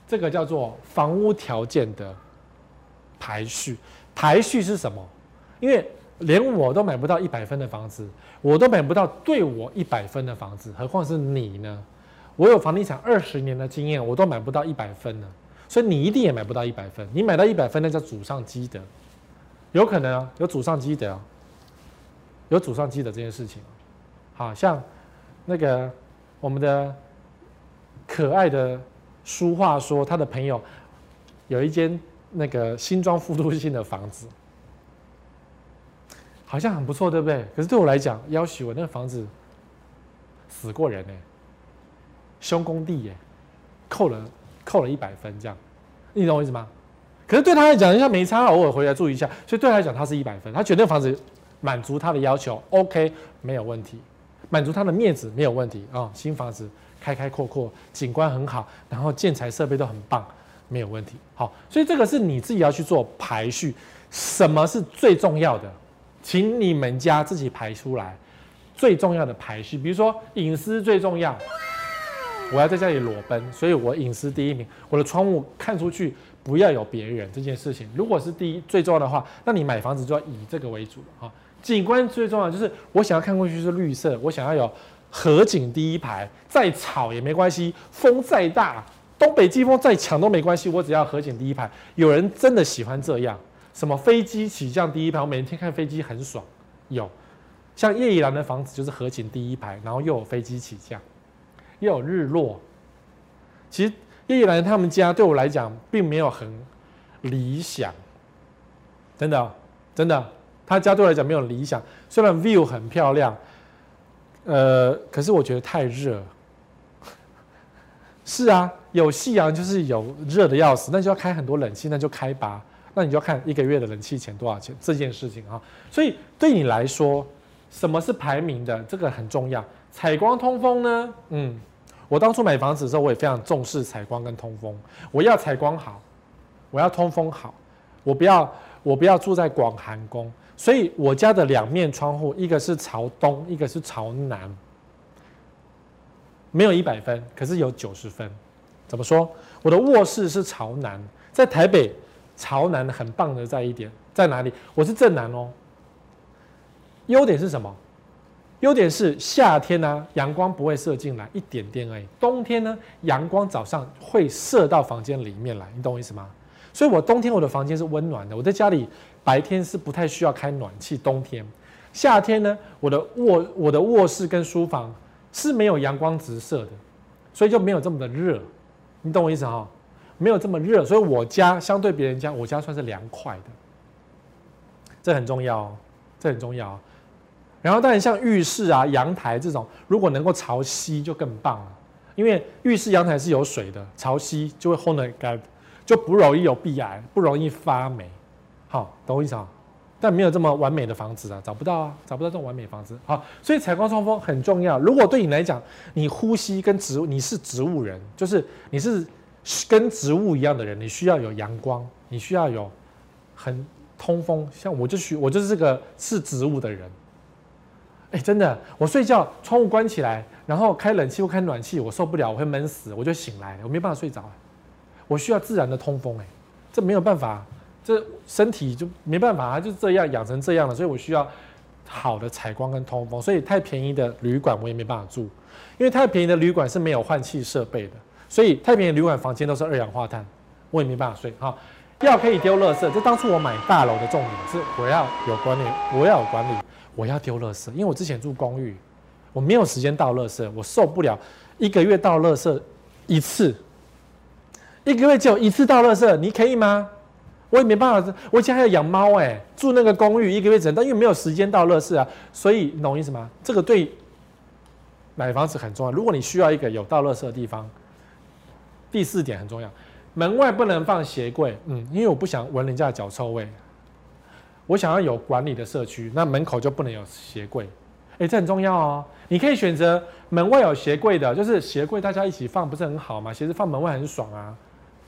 这个叫做房屋条件的排序。排序是什么？因为连我都买不到一百分的房子，我都买不到对我一百分的房子，何况是你呢？我有房地产二十年的经验，我都买不到一百分呢。所以你一定也买不到一百分，你买到一百分那叫祖上积德，有可能啊，有祖上积德，有祖上积德这件事情，好像那个我们的可爱的书画说，他的朋友有一间那个新装复都性的房子，好像很不错，对不对？可是对我来讲，要许我那个房子死过人呢，兄工地耶，扣了。扣了一百分，这样，你懂我意思吗？可是对他来讲，人家没差，偶尔回来住一下，所以对他来讲，他是一百分，他觉得那房子满足他的要求，OK，没有问题，满足他的面子没有问题啊、新房子开开阔阔，景观很好，然后建材设备都很棒，没有问题。好，所以这个是你自己要去做排序，什么是最重要的，请你们家自己排出来最重要的排序，比如说隐私最重要。我要在家里裸奔，所以我隐私第一名。我的窗户看出去不要有别人这件事情，如果是第一最重要的话，那你买房子就要以这个为主哈。景观最重要就是我想要看过去是绿色，我想要有河景第一排，再吵也没关系，风再大，东北季风再强都没关系，我只要河景第一排。有人真的喜欢这样，什么飞机起降第一排，我每天看飞机很爽。有，像叶怡兰的房子就是河景第一排，然后又有飞机起降。又有日落，其实叶一兰他们家对我来讲并没有很理想，真的真的，他家对我来讲没有理想。虽然 view 很漂亮，呃，可是我觉得太热。是啊，有夕阳就是有热的要死，那就要开很多冷气，那就开吧。那你就要看一个月的冷气钱多少钱这件事情啊。所以对你来说，什么是排名的？这个很重要。采光通风呢？嗯。我当初买房子的时候，我也非常重视采光跟通风。我要采光好，我要通风好，我不要我不要住在广寒宫。所以我家的两面窗户，一个是朝东，一个是朝南。没有一百分，可是有九十分。怎么说？我的卧室是朝南，在台北朝南很棒的在一点在哪里？我是正南哦。优点是什么？优点是夏天呢、阳光不会射进来一点点而已。冬天呢，阳光早上会射到房间里面来，你懂我意思吗？所以我冬天我的房间是温暖的。我在家里白天是不太需要开暖气，冬天夏天呢，我的卧我的卧室跟书房是没有阳光直射的，所以就没有这么的热。你懂我意思哈？没有这么热，所以我家相对别人家，我家算是凉快的。这很重要哦，这很重要。然后当然像浴室啊、阳台这种，如果能够朝西就更棒了，因为浴室、阳台是有水的，朝西就会烘得干，就不容易有壁癌，不容易发霉。好，懂我意思啊？但没有这么完美的房子啊，找不到啊，找不到这种完美房子。好，所以采光通风很重要。如果对你来讲，你呼吸跟植物，你是植物人，就是你是跟植物一样的人，你需要有阳光，你需要有很通风。像我就需，我就是这个是植物的人。哎，真的，我睡觉窗户关起来，然后开冷气或开暖气，我受不了，我会闷死，我就醒来，我没办法睡着。我需要自然的通风，哎，这没有办法。这身体就没办法，它就这样养成这样了，所以我需要好的采光跟通风。所以太便宜的旅馆我也没办法住，因为太便宜的旅馆是没有换气设备的，所以太平洋旅馆房间都是二氧化碳，我也没办法睡。哈，要可以丢垃圾，就当初我买大楼的重点是我要有管理，我要有管理，我要丢垃圾，因为我之前住公寓，我没有时间倒垃圾，我受不了一个月倒垃圾一次，一个月只有一次倒垃圾，你可以吗？我也没办法，我家还要养猫哎，住那个公寓一个月只能，但因为没有时间倒垃圾啊，所以你懂我意思吗？这个对买房子很重要。如果你需要一个有倒垃圾的地方，第四点很重要，门外不能放鞋柜，嗯，因为我不想闻人家的脚臭味。我想要有管理的社区，那门口就不能有鞋柜，哎，这很重要哦。你可以选择门外有鞋柜的，就是鞋柜大家一起放，不是很好吗？鞋子放门外很爽啊。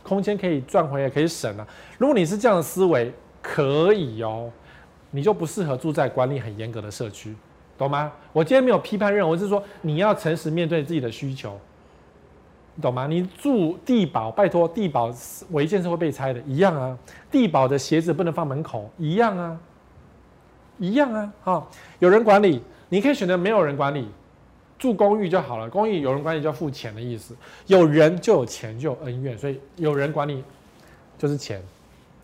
空间可以赚回来，可以省啊。如果你是这样的思维，可以哦，你就不适合住在管理很严格的社区，懂吗？我今天没有批判任何，我是说你要诚实面对自己的需求，你懂吗？你住地堡，拜托帝宝违建是会被拆的，一样啊。地堡的鞋子不能放门口，一样啊，一样啊。哈，有人管理，你可以选择没有人管理。住公寓就好了，公寓有人管理就要付钱的意思，有人就有钱就有恩怨，所以有人管理就是钱，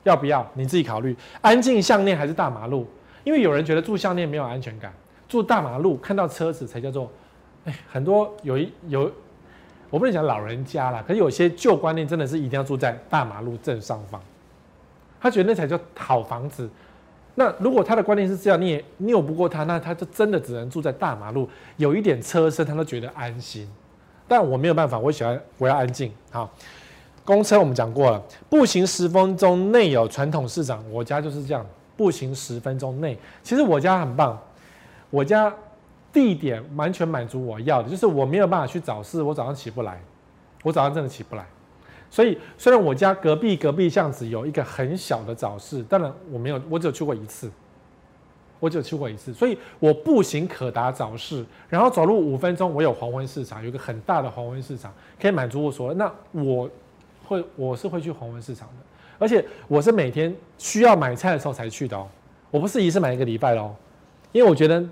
要不要你自己考虑。安静巷内还是大马路？因为有人觉得住巷内没有安全感，住大马路看到车子才叫做，哎，很多有一有，我不能讲老人家啦，可是有些旧观念真的是一定要住在大马路正上方，他觉得那才叫好房子。那如果他的观念是这样，你也拗不过他，那他就真的只能住在大马路，有一点车声他都觉得安心。但我没有办法，我喜欢我要安静。好，公车我们讲过了，步行十分钟内有传统市场，我家就是这样，步行十分钟内。其实我家很棒，我家地点完全满足我要的，就是我没有办法去早市，我早上起不来，我早上真的起不来。所以，虽然我家隔壁隔壁巷子有一个很小的早市，当然我没有，我只有去过一次，我只有去过一次，所以我步行可达早市，然后走路五分钟，我有黄昏市场，有一个很大的黄昏市场，可以满足我所有。那我会，我是会去黄昏市场的，而且我是每天需要买菜的时候才去的哦，我不是一次买一个礼拜哦，因为我觉得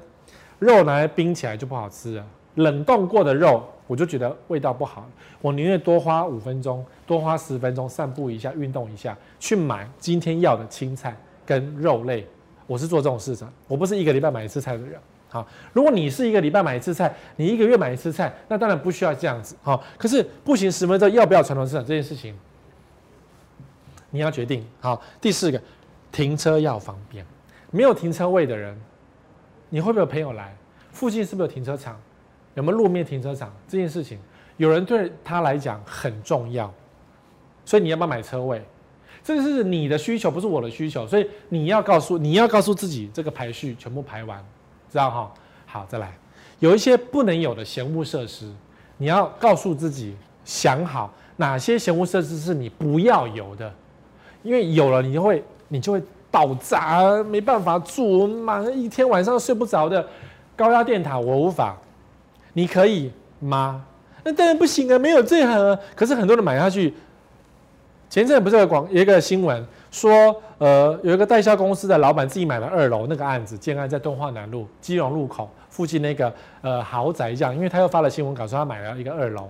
肉拿来冰起来就不好吃了，冷冻过的肉。我就觉得味道不好，我宁愿多花五分钟，多花十分钟散步一下，运动一下，去买今天要的青菜跟肉类。我是做这种事情，我不是一个礼拜买一次菜的人。好，如果你是一个礼拜买一次菜，你一个月买一次菜，那当然不需要这样子。好，可是步行十分钟要不要传统市场这件事情，你要决定。好，第四个，停车要方便。没有停车位的人，你会不会有朋友来？附近是不是有停车场？有没有路面停车场这件事情，有人对他来讲很重要，所以你要不要买车位？这是你的需求，不是我的需求，所以你要告诉你要告诉自己，这个排序全部排完，知道哈？好，再来，有一些不能有的闲物设施，你要告诉自己，想好哪些闲物设施是你不要有的，因为有了你就会你就会爆炸，没办法住，马上一天晚上睡不着的高压电塔，我无法。你可以吗？那当然不行啊，没有这行啊。可是很多人买下去。前阵不是有广一个新闻说，呃，有一个代销公司的老板自己买了二楼那个案子，建案在敦化南路基隆路口附近那个呃豪宅这样，因为他又发了新闻稿说他买了一个二楼，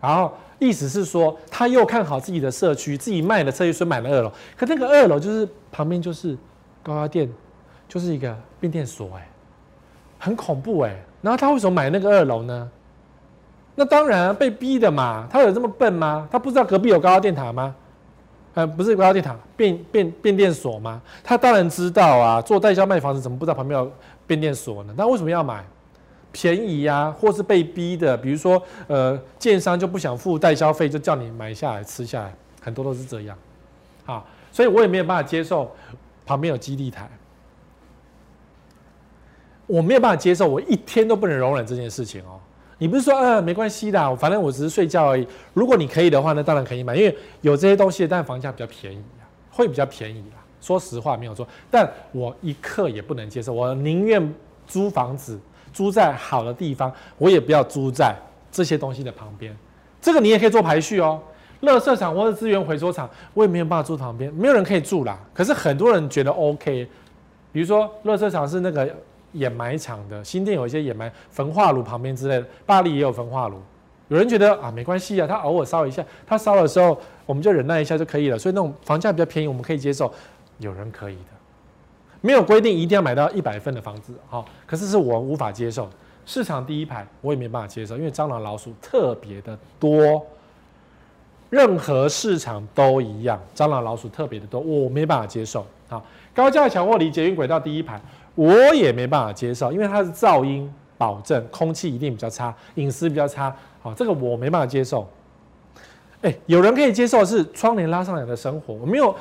然后意思是说他又看好自己的社区，自己卖的社区，所以买了二楼。可那个二楼就是旁边就是高压电，就是一个变电所哎、很恐怖哎。然后他为什么买那个二楼呢？那当然被逼的嘛。他有这么笨吗？他不知道隔壁有高压电塔吗？呃，不是高压电塔，变变变电所吗？他当然知道啊。做代销卖房子怎么不知道旁边有变电所呢？那为什么要买？便宜呀、或是被逼的？比如说，呃，建商就不想付代销费，就叫你买下来吃下来，很多都是这样。啊，所以我也没有办法接受旁边有基地台，我没有办法接受，我一天都不能容忍这件事情哦。你不是说，呃，没关系的，反正我只是睡觉而已。如果你可以的话，那当然可以买，因为有这些东西，但房价比较便宜啊，会比较便宜啦。说实话没有错，但我一刻也不能接受。我宁愿租房子，租在好的地方，我也不要租在这些东西的旁边。这个你也可以做排序哦。垃圾场或者资源回收厂，我也没有办法住旁边，没有人可以住啦。可是很多人觉得 OK，比如说垃圾场是那个。掩埋场的新店有一些掩埋焚化炉旁边之类的，巴黎也有焚化炉。有人觉得啊，没关系啊，他偶尔烧一下，他烧的时候我们就忍耐一下就可以了。所以那种房价比较便宜，我们可以接受。有人可以的，没有规定一定要买到一百分的房子，好，可是是我无法接受。市场第一排我也没办法接受，因为蟑螂老鼠特别的多。任何市场都一样，蟑螂老鼠特别的多，我没办法接受。好，高架桥或离捷运轨道第一排。我也没办法接受，因为它是噪音保证，空气一定比较差，隐私比较差。好，这个我没办法接受。哎，有人可以接受是窗帘拉上来的生活，我没有，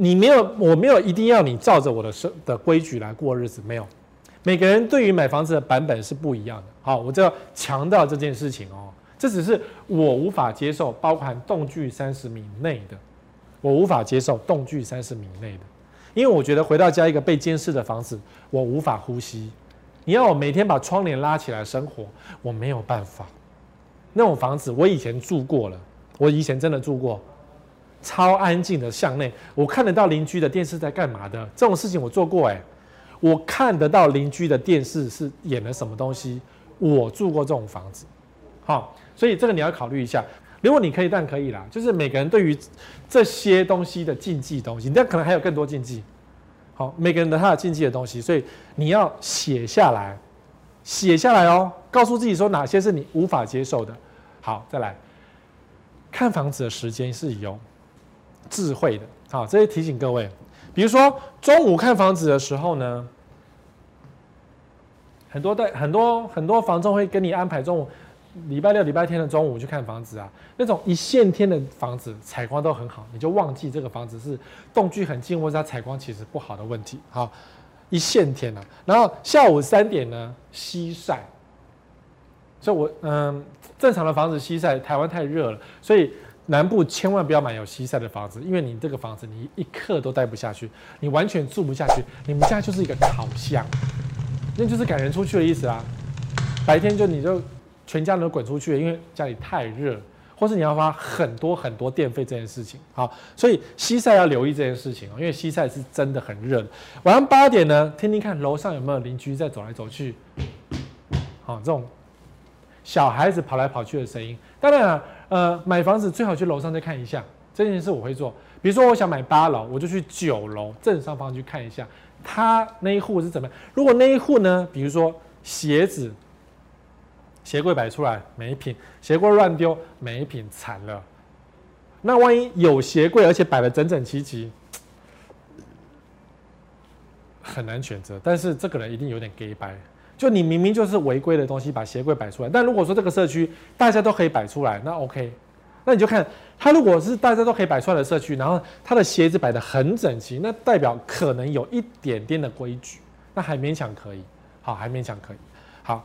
你没有，我没有一定要你照着我的生的规矩来过日子，没有。每个人对于买房子的版本是不一样的。好，我就要强调这件事情哦，这只是我无法接受，包含栋距三十米内的，我无法接受栋距三十米内的。因为我觉得回到家一个被监视的房子，我无法呼吸。你要我每天把窗帘拉起来生活，我没有办法。那种房子我以前住过了，我以前真的住过，超安静的巷内，我看得到邻居的电视在干嘛的，这种事情我做过哎。我看得到邻居的电视是演了什么东西，我住过这种房子。好，所以这个你要考虑一下。如果你可以，但可以啦。就是每个人对于这些东西的禁忌东西，但可能还有更多禁忌。好，每个人的他的禁忌的东西，所以你要写下来，写下来哦，告诉自己说哪些是你无法接受的。好，再来看房子的时间是有智慧的。好，这些提醒各位，比如说中午看房子的时候呢，很多的很多很多房仲会跟你安排中午。礼拜六、礼拜天的中午去看房子啊，那种一线天的房子采光都很好，你就忘记这个房子是栋距很近或者它采光其实不好的问题。好，一线天啊，然后下午三点呢，西晒。所以我嗯，正常的房子西晒，台湾太热了，所以南部千万不要买有西晒的房子，因为你这个房子你一刻都待不下去，你完全住不下去，你们家就是一个烤箱，那就是赶人出去的意思啊。白天就你就。全家人都滚出去，因为家里太热，或是你要花很多很多电费这件事情。好，所以西晒要留意这件事情哦，因为西晒是真的很热。晚上八点呢，听听看楼上有没有邻居在走来走去。好，这种小孩子跑来跑去的声音。当然了，呃，买房子最好去楼上再看一下。这件事我会做。比如说，我想买八楼，我就去九楼正上方去看一下，他那一户是怎么样。如果那一户呢，比如说鞋子。鞋柜摆出来没品，鞋柜乱丢没品，惨了。那万一有鞋柜，而且摆得整整齐齐，很难选择。但是这个人一定有点假掰，就你明明就是违规的东西，把鞋柜摆出来。但如果说这个社区大家都可以摆出来，那 OK。那你就看他如果是大家都可以摆出来的社区，然后他的鞋子摆得很整齐，那代表可能有一点点的规矩，那还勉强可以。好，还勉强可以。好。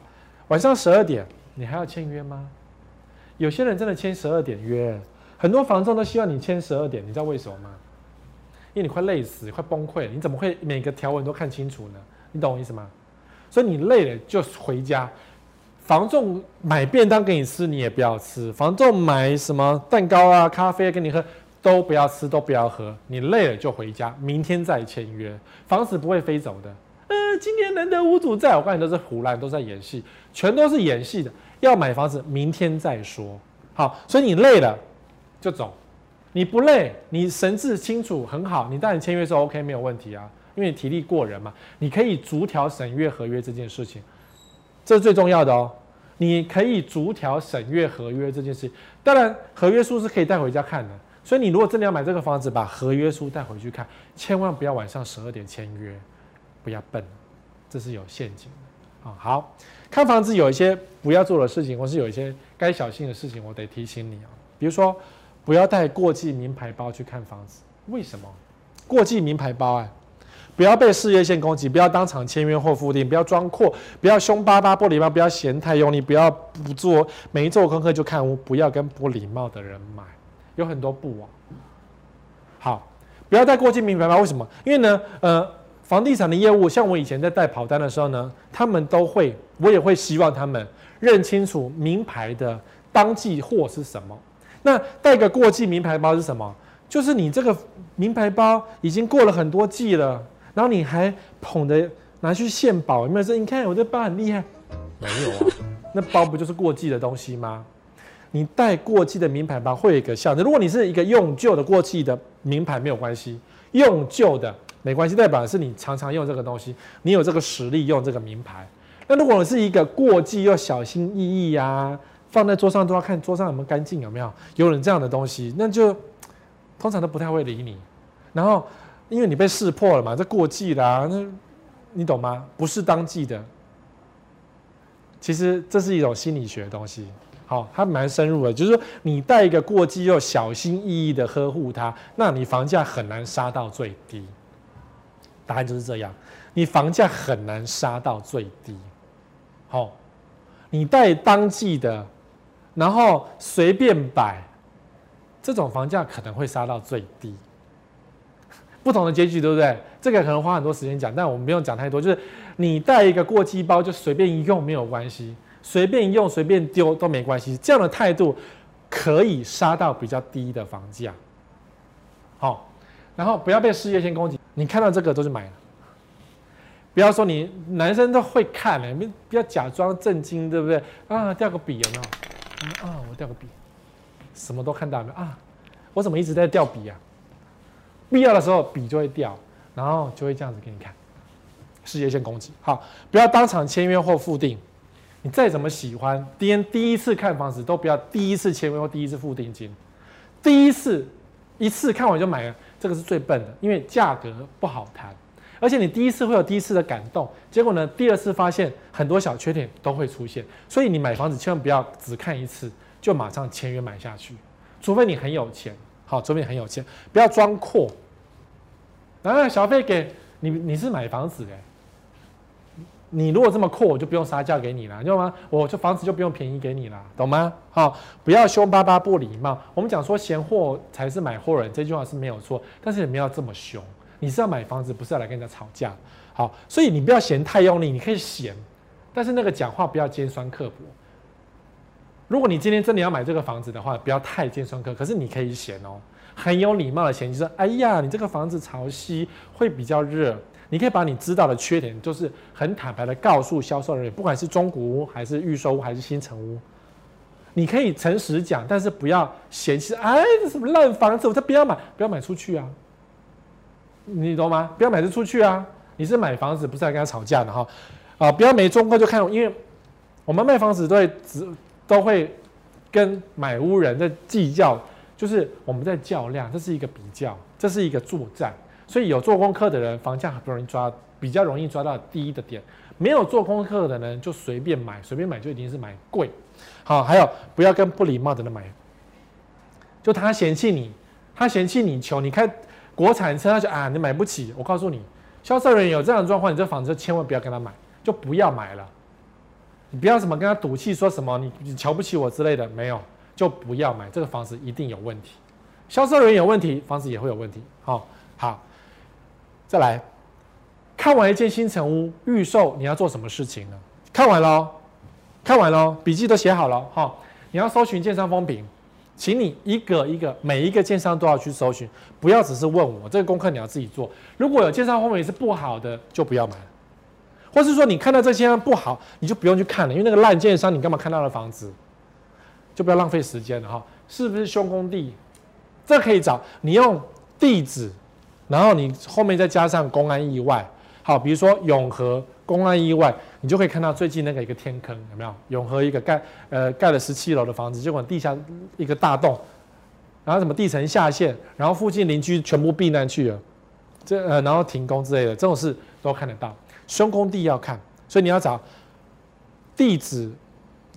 晚上十二点，你还要签约吗？有些人真的签十二点约，很多房仲都希望你签十二点，你知道为什么吗？因为你快累死，快崩溃，你怎么会每个条文都看清楚呢？你懂我意思吗？所以你累了就回家。房仲买便当给你吃，你也不要吃；房仲买什么蛋糕啊、咖啡给你喝，都不要吃，都不要喝。你累了就回家，明天再签约。房子不会飞走的。呃，今天难得屋主在，我告诉你都是唬烂，都在演戏，全都是演戏的。要买房子，明天再说。好，所以你累了就走，你不累，你神志清楚很好，你当然签约是 OK 没有问题啊，因为你体力过人嘛，你可以逐条审阅合约这件事情，这是最重要的哦。你可以逐条审阅合约这件事情，当然合约书是可以带回家看的。所以你如果真的要买这个房子，把合约书带回去看，千万不要晚上十二点签约，不要笨，这是有陷阱的啊。好，看房子有一些不要做的事情，或是有一些该小心的事情，我得提醒你啊。比如说，不要带过季名牌包去看房子，为什么？过季名牌包啊，不要被事业线攻击，不要当场签约或付定，不要装阔，不要凶巴巴、不礼貌，不要嫌太用力，不要不做没做功课就看屋，不要跟不礼貌的人买。有很多不啊，好，不要带过季名牌包。为什么？因为呢，呃，房地产的业务，像我以前在带跑单的时候呢，他们都会，我也会希望他们认清楚名牌的当季货是什么。那带个过季名牌包是什么？就是你这个名牌包已经过了很多季了，然后你还捧着拿去献宝，有没有说？你看我这包很厉害，没有啊，那包不就是过季的东西吗？你带过季的名牌包会有一个效果。如果你是一个用旧的过季的名牌没有关系，用旧的没关系，代表的是你常常用这个东西，你有这个实力用这个名牌。那如果你是一个过季又小心翼翼呀、啊，放在桌上都要看桌上有没有干净，有没有有人这样的东西，那就通常都不太会理你。然后因为你被识破了嘛，这过季啦、啊，那你懂吗？不是当季的，其实这是一种心理学的东西。好，它蛮深入的，就是说你带一个过季又小心翼翼的呵护它，那你房价很难杀到最低。答案就是这样，你房价很难杀到最低。好，你带当季的，然后随便摆，这种房价可能会杀到最低。不同的结局，对不对？这个可能花很多时间讲，但我们不用讲太多。就是你带一个过期包就随便一用没有关系。随便用、随便丢都没关系，这样的态度可以杀到比较低的房价。好，然后不要被事业线攻击，你看到这个都是买了。不要说你男生都会看的，你不要假装震惊，对不对？啊，掉个笔有没有？啊，我掉个笔，什么都看到没有？啊，我怎么一直在掉笔啊？必要的时候笔就会掉，然后就会这样子给你看，事业线攻击。好，不要当场签约或付定。你再怎么喜欢，第第一次看房子都不要第一次签约或第一次付定金，第一次一次看完就买了，这个是最笨的，因为价格不好谈，而且你第一次会有第一次的感动，结果呢，第二次发现很多小缺点都会出现，所以你买房子千万不要只看一次就马上签约买下去，除非你很有钱，好，除非你很有钱，不要装阔，然后小费给你，你是买房子的。你如果这么阔，我就不用杀价给你了，你知道吗？我这房子就不用便宜给你了，懂吗？好，不要凶巴巴不礼貌。我们讲说嫌货才是买货人，这句话是没有错，但是也没有这么凶。你是要买房子，不是要来跟人家吵架。好，所以你不要嫌太用力，你可以嫌，但是那个讲话不要尖酸刻薄。如果你今天真的要买这个房子的话，不要太尖酸刻，可是你可以嫌哦，很有礼貌的嫌，弃说，哎呀，你这个房子潮汐，会比较热。你可以把你知道的缺点，就是很坦白的告诉销售人员，不管是中古屋还是预售屋还是新城屋，你可以诚实讲，但是不要嫌弃，哎，这什么烂房子，我才不要买，不要买出去啊！你懂吗？不要买这出去啊！你是买房子，不是来跟他吵架的哈！啊，不要没中过就看，因为我们卖房子都会只都会跟买屋人在计较，就是我们在较量，这是一个比较，这是一个作战。所以有做功课的人，房价很容易抓，比较容易抓到低的点；没有做功课的人，就随便买，随便买就一定是买贵。好，还有不要跟不礼貌的人买，就他嫌弃你，他嫌弃你穷，你开国产车，他就啊你买不起。我告诉你，销售人员有这样的状况，你这房子千万不要跟他买，就不要买了。你不要什么跟他赌气，说什么你你瞧不起我之类的，没有，就不要买这个房子，一定有问题。销售人员有问题，房子也会有问题。好，好。再来，看完一间新城屋预售，你要做什么事情呢？看完了，看完了，笔记都写好了哈。你要搜寻建商风评，请你一个一个每一个建商都要去搜寻，不要只是问我，这个功课你要自己做。如果有建商风评是不好的，就不要买。或是说你看到这建商不好，你就不用去看了，因为那个烂建商，你干嘛看到的房子？就不要浪费时间了哈。是不是凶工地？这可以找你用地址。然后你后面再加上公安意外，好，比如说永和公安意外，你就可以看到最近那个一个天坑有没有？永和一个盖呃盖了十七楼的房子，结果地下一个大洞，然后什么地层下陷，然后附近邻居全部避难去了，这呃然后停工之类的这种事都看得到。凶工地要看，所以你要找地址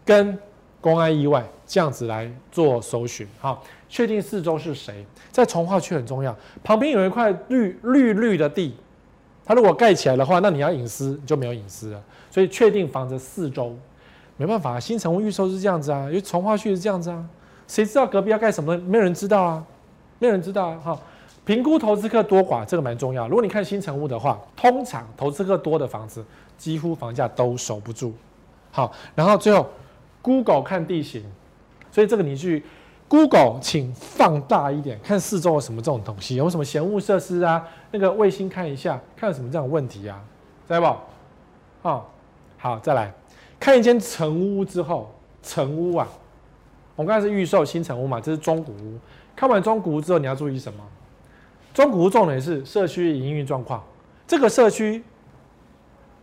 跟公安意外这样子来做搜寻，好，确定四周是谁，在重划区很重要，旁边有一块绿绿绿的地。它如果盖起来的话，那你要隐私就没有隐私了。所以确定房子四周，没办法，新成屋预售是这样子啊，因为重划区是这样子啊，谁知道隔壁要盖什么？没有人知道啊，没有人知道啊。哈，评估投资客多寡，这个蛮重要。如果你看新成屋的话，通常投资客多的房子，几乎房价都守不住。好，然后最后，Google 看地形，所以这个你去。Google，请放大一点，看四周有什么这种东西，有什么嫌恶设施啊？那个卫星看一下，看有什么这样的问题啊？知道不？哦，好，再来看一间成屋之后，成屋啊，我们刚才是预售新成屋嘛，这是中古屋。看完中古屋之后，你要注意什么？中古屋重点是社区营运状况，这个社区。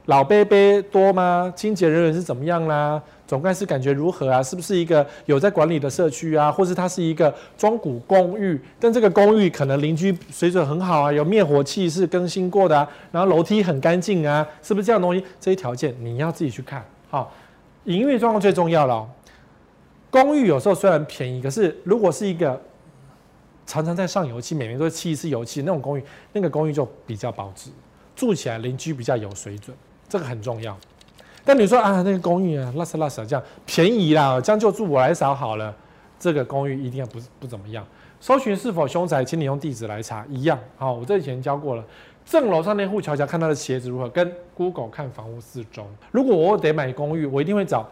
老伯伯多吗？清洁人员是怎么样啦？总干事感觉如何啊？是不是一个有在管理的社区啊？或是它是一个中古公寓？但这个公寓可能邻居水准很好啊，有灭火器是更新过的啊，然后楼梯很干净啊，是不是这样的东西？这些条件你要自己去看。好，营运状况最重要了。公寓有时候虽然便宜，可是如果是一个常常在上油漆，每年都会漆一次油漆那种公寓，那个公寓就比较保值，住起来邻居比较有水准。这个很重要，但你说啊，那个公寓啊，拉斯拉斯这样便宜啦，将就住我来扫好了。这个公寓一定要不不怎么样。搜寻是否凶宅，请你用地址来查，一样。好，我这以前教过了。正楼上那户瞧瞧，看他的鞋子如何，跟 Google 看房屋四周。如果我得买公寓，我一定会找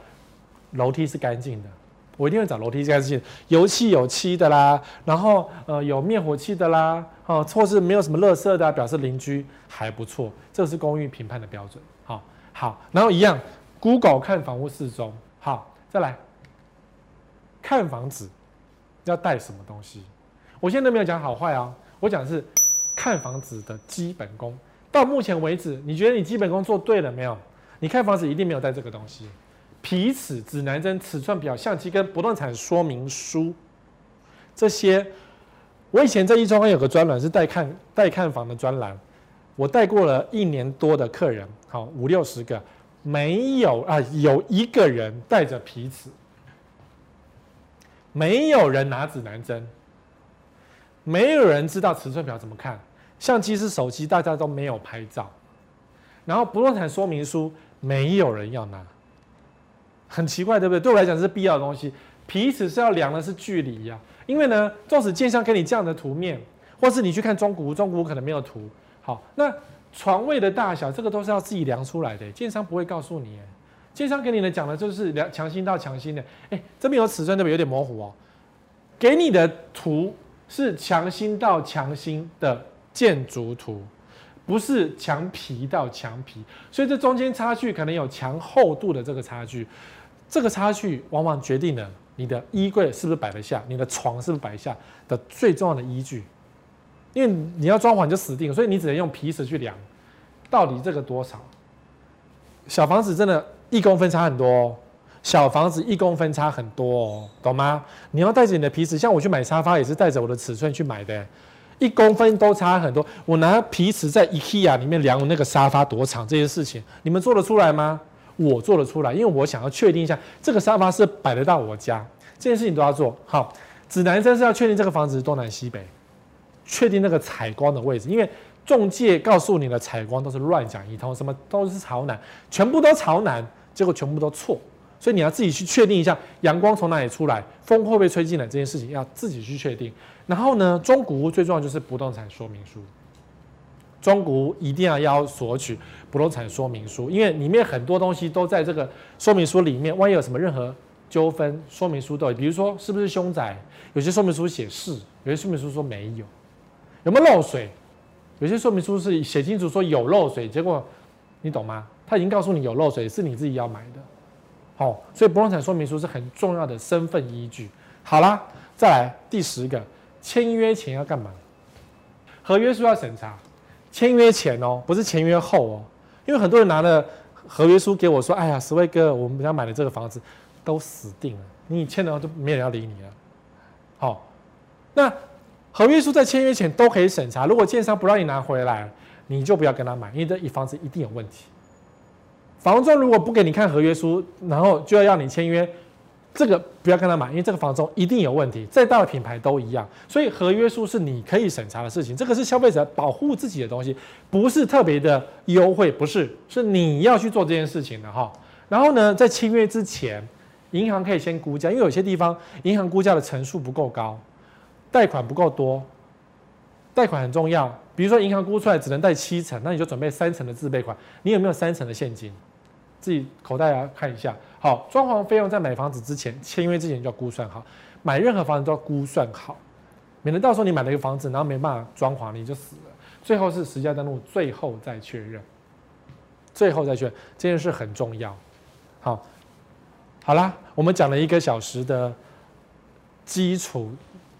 楼梯是干净的，我一定会找楼梯是干净，油漆有漆的啦，然后呃有灭火器的啦，哦，或是没有什么垃圾的，表示邻居还不错。这是公寓评判的标准。好，然后一样，Google 看房屋四周。好，再来看房子要带什么东西？我现在都没有讲好坏啊，我讲的是看房子的基本功。到目前为止，你觉得你基本功做对了没有？你看房子一定没有带这个东西：皮尺、指南针、尺寸表、相机跟不动产说明书。这些，我以前在一中有个专栏是带看带看房的专栏。我带过了一年多的客人，好五六十个，没有啊，有一个人带着皮尺，没有人拿指南针，没有人知道尺寸表怎么看，相机是手机，大家都没有拍照，然后不动产说明书没有人要拿，很奇怪，对不对？对我来讲是必要的东西，皮尺是要量的是距离呀，因为呢，纵使建商给你这样的图面，或是你去看中古，中古可能没有图。好，那床位的大小，这个都是要自己量出来的，建商不会告诉你。建商给你的讲的就是量强心到强心的。哎，这边有尺寸，这边有点模糊哦。给你的图是强心到强心的建筑图，不是墙皮到墙皮，所以这中间差距可能有墙厚度的这个差距。这个差距往往决定了你的衣柜是不是摆得下，你的床是不是摆下的最重要的依据。因为你要装潢就死定，所以你只能用皮尺去量，到底这个多少？小房子真的一公分差很多哦，小房子一公分差很多哦，懂吗？你要带着你的皮尺，像我去买沙发也是带着我的尺寸去买的，一公分都差很多。我拿皮尺在 IKEA 里面量我那个沙发多长，这些事情你们做得出来吗？我做得出来，因为我想要确定一下这个沙发是摆得到我家，这件事情都要做好。指南针是要确定这个房子是东南西北。确定那个采光的位置，因为中介告诉你的采光都是乱讲一通，什么都是朝南，全部都朝南，结果全部都错，所以你要自己去确定一下阳光从哪里出来，风会不会吹进来，这件事情要自己去确定。然后呢，中古屋最重要就是不动产说明书，中古一定要要索取不动产说明书，因为里面很多东西都在这个说明书里面，万一有什么任何纠纷，说明书都有，比如说是不是凶宅，有些说明书写是，有些说明书说没有。有没有漏水？有些说明书是写清楚说有漏水，结果你懂吗？他已经告诉你有漏水，是你自己要买的。好，所以不动产说明书是很重要的身份依据。好啦，再来第十个，签约前要干嘛？合约书要审查，签约前哦，不是签约后哦，因为很多人拿了合约书给我说，哎呀，十位哥，我们家买的这个房子都死定了，你签了都没人要理你了。好，那合约书在签约前都可以审查，如果建商不让你拿回来，你就不要跟他买，因为这一房子一定有问题。房仲如果不给你看合约书，然后就要让你签约。这个不要跟他买，因为这个房仲一定有问题，再大的品牌都一样。所以合约书是你可以审查的事情，这个是消费者保护自己的东西，不是特别的优惠，不是，是你要去做这件事情的哈。然后呢，在签约之前，银行可以先估价，因为有些地方银行估价的层数不够高，贷款不够多，贷款很重要。比如说银行估出来只能贷七成，那你就准备三成的自备款，你有没有三成的现金？自己口袋要看一下。好，装潢费用在买房子之前，签约之前就要估算好。买任何房子都要估算好，免得到时候你买了一个房子，然后没办法装潢，你就死了。最后是实价登录，最后再确认，最后再确认，这件事很重要。好，好啦，我们讲了一个小时的基础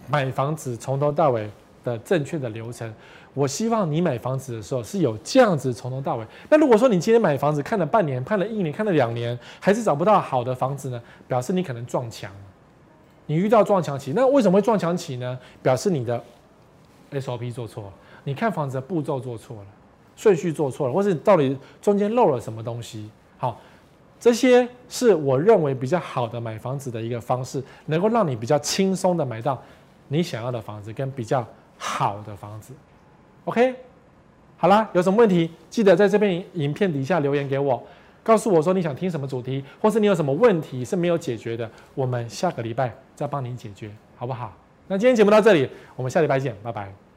买房子从头到尾的正确的流程。我希望你买房子的时候是有这样子从头到尾。那如果说你今天买房子看了半年、看了一年、看了两年，还是找不到好的房子呢？表示你可能撞墙，你遇到撞墙期。那为什么会撞墙期呢？表示你的 SOP 做错了，你看房子的步骤做错了，顺序做错了，或是到底中间漏了什么东西？好，这些是我认为比较好的买房子的一个方式，能够让你比较轻松的买到你想要的房子跟比较好的房子。OK，好啦，有什么问题记得在这边影片底下留言给我，告诉我说你想听什么主题，或是你有什么问题是没有解决的，我们下个礼拜再帮你解决，好不好？那今天节目到这里，我们下礼拜见，拜拜。